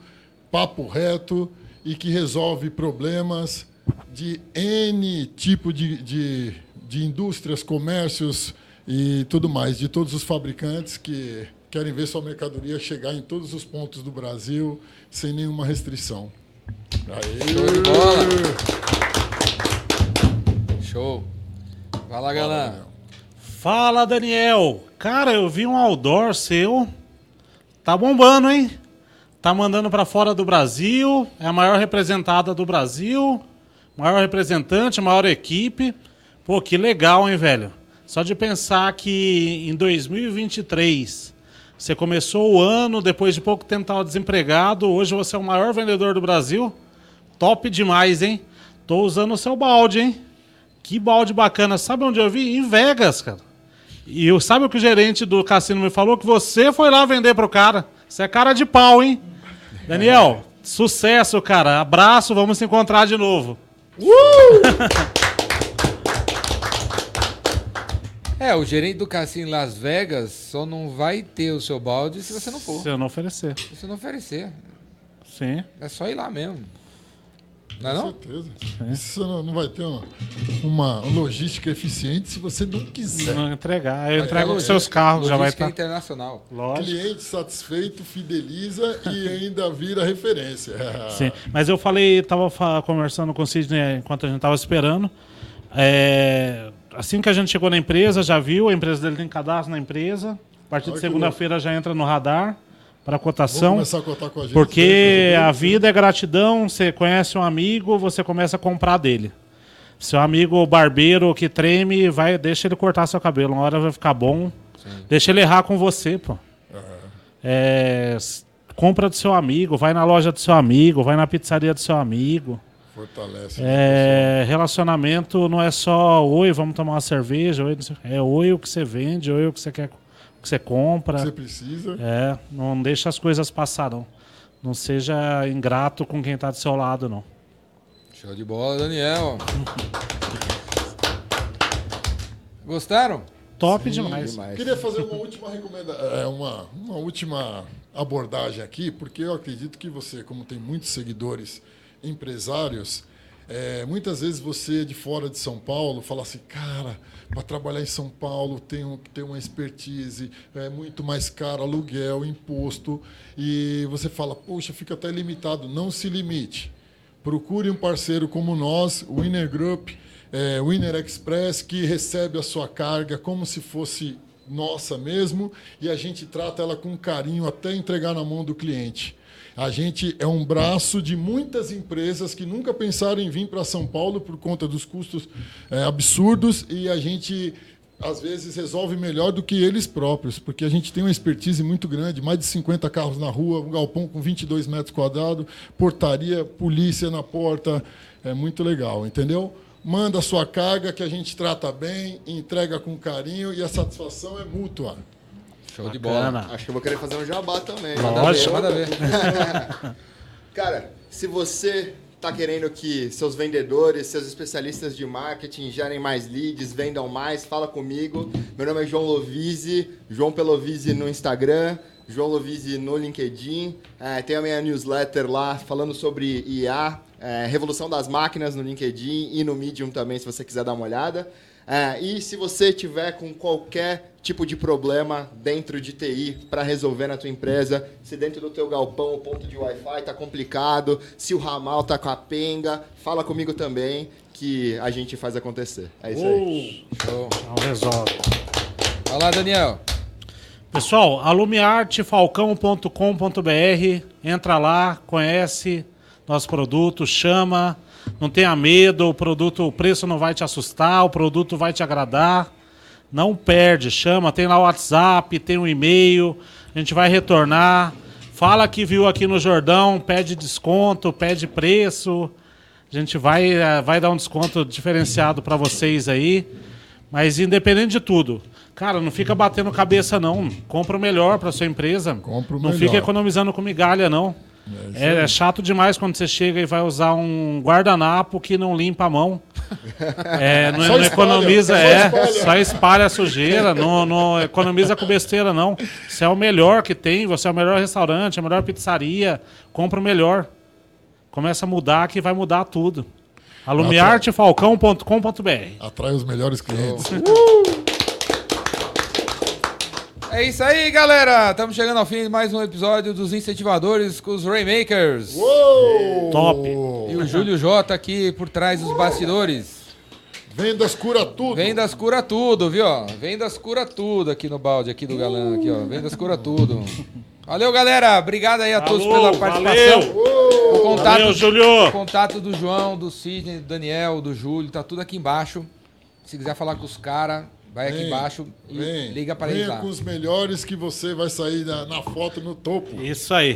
papo reto e que resolve problemas de N tipo de, de, de indústrias, comércios e tudo mais, de todos os fabricantes que querem ver sua mercadoria chegar em todos os pontos do Brasil sem nenhuma restrição. Aê! Show de bola! Show! Vai lá, galera! Fala, Daniel! Cara, eu vi um outdoor seu. Tá bombando, hein? Tá mandando para fora do Brasil. É a maior representada do Brasil. Maior representante, maior equipe. Pô, que legal, hein, velho? Só de pensar que em 2023 você começou o ano, depois de pouco tempo estava desempregado, hoje você é o maior vendedor do Brasil. Top demais, hein? Tô usando o seu balde, hein? Que balde bacana. Sabe onde eu vi? Em Vegas, cara. E sabe o que o gerente do cassino me falou? Que você foi lá vender pro cara. Você é cara de pau, hein? Daniel, sucesso, cara. Abraço, vamos se encontrar de novo. Uh! É, o gerente do cassino em Las Vegas só não vai ter o seu balde se você não for. Se eu não oferecer. Se você não oferecer. Sim. É só ir lá mesmo. Não é Com não? certeza. Você não, não vai ter uma, uma, logística eficiente se você não quiser. Não entregar. Eu entrego é, os seus carros, já vai estar. Internacional. Lógico. Cliente satisfeito, fideliza e ainda vira referência. Sim. Mas eu falei, estava conversando com o Sidney enquanto a gente estava esperando. É, assim que a gente chegou na empresa, já viu, a empresa dele tem cadastro na empresa. A partir de segunda-feira já entra no radar para cotação. Vamos começar a com a gente. Porque a vida é gratidão, você conhece um amigo, você começa a comprar dele. Seu amigo barbeiro que treme, vai, deixa ele cortar seu cabelo, uma hora vai ficar bom. Sim. Deixa ele errar com você, pô. Uhum. É, compra do seu amigo, vai na loja do seu amigo, vai na pizzaria do seu amigo. Fortalece. É, relacionamento não é só oi, vamos tomar uma cerveja, oi, é oi o que você vende, oi o que você quer, que você compra. Você precisa. É, não deixa as coisas passar não. Não seja ingrato com quem está do seu lado não. Show de bola, Daniel. Gostaram? Top Sim, demais. demais. Queria fazer uma última recomendação, é, uma, uma última abordagem aqui, porque eu acredito que você, como tem muitos seguidores empresários, é, muitas vezes você de fora de São Paulo fala assim, cara, para trabalhar em São Paulo tem que ter uma expertise, é muito mais caro aluguel, imposto, e você fala, poxa, fica até limitado. Não se limite. Procure um parceiro como nós, o Winner Group, é, Winner Express, que recebe a sua carga como se fosse nossa mesmo, e a gente trata ela com carinho até entregar na mão do cliente. A gente é um braço de muitas empresas que nunca pensaram em vir para São Paulo por conta dos custos é, absurdos e a gente às vezes resolve melhor do que eles próprios, porque a gente tem uma expertise muito grande, mais de 50 carros na rua, um galpão com 22 metros quadrados, portaria, polícia na porta, é muito legal, entendeu? Manda a sua carga que a gente trata bem, entrega com carinho e a satisfação é mútua. Show Bacana. de bola. Acho que eu vou querer fazer um jabá também. Lógico. Manda ver. Cara, se você está querendo que seus vendedores, seus especialistas de marketing gerem mais leads, vendam mais, fala comigo. Meu nome é João Lovise, João Pelovise no Instagram, João Lovise no LinkedIn. É, tem a minha newsletter lá falando sobre IA, é, Revolução das Máquinas no LinkedIn e no Medium também, se você quiser dar uma olhada. É, e se você tiver com qualquer tipo de problema dentro de TI para resolver na tua empresa, se dentro do teu galpão o ponto de Wi-Fi está complicado, se o ramal está com a penga, fala comigo também que a gente faz acontecer. É isso aí. Show. Não resolve. Olá, Daniel. Pessoal, alumiartefalcão.com.br, entra lá, conhece nosso produto, chama, não tenha medo, o produto, o preço não vai te assustar, o produto vai te agradar. Não perde, chama, tem lá o WhatsApp, tem o um e-mail, a gente vai retornar. Fala que viu aqui no Jordão, pede desconto, pede preço. A gente vai, eh, vai dar um desconto diferenciado para vocês aí. Mas independente de tudo, cara, não fica batendo cabeça não. Compra o melhor para sua empresa. Compra o não melhor. fica economizando com migalha não. É, é, chato demais quando você chega e vai usar um guardanapo que não limpa a mão. É, não, Só não economiza, só é, espalha. só espalha a sujeira, não, não economiza com besteira, não. Você é o melhor que tem, você é o melhor restaurante, a melhor pizzaria, compra o melhor. Começa a mudar que vai mudar tudo. alumiartefalcão.com.br Atrai os melhores clientes. É isso aí, galera. Estamos chegando ao fim de mais um episódio dos Incentivadores com os Rainmakers. Uou! Top. E o Júlio J aqui por trás dos bastidores. Vendas cura tudo. Vendas cura tudo, viu? ó? Vendas cura tudo aqui no balde aqui do galã aqui, ó. Vendas cura tudo. Valeu, galera. Obrigado aí a todos Falou, pela participação. valeu. O contato, Valeu, Júlio. o contato do João, do Sidney, do Daniel, do Júlio, tá tudo aqui embaixo. Se quiser falar com os caras, vai aqui Vem, embaixo e vem. liga para eles Venha lá. com os melhores que você vai sair na, na foto no topo. Isso aí.